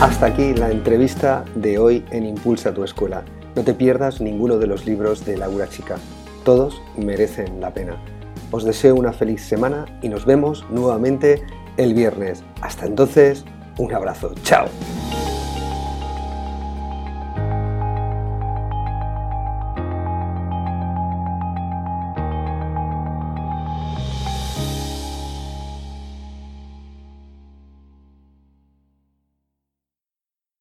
Hasta aquí la entrevista de hoy en Impulsa tu escuela. No te pierdas ninguno de los libros de Laura Chica. Todos merecen la pena. Os deseo una feliz semana y nos vemos nuevamente el viernes. Hasta entonces, un abrazo. Chao.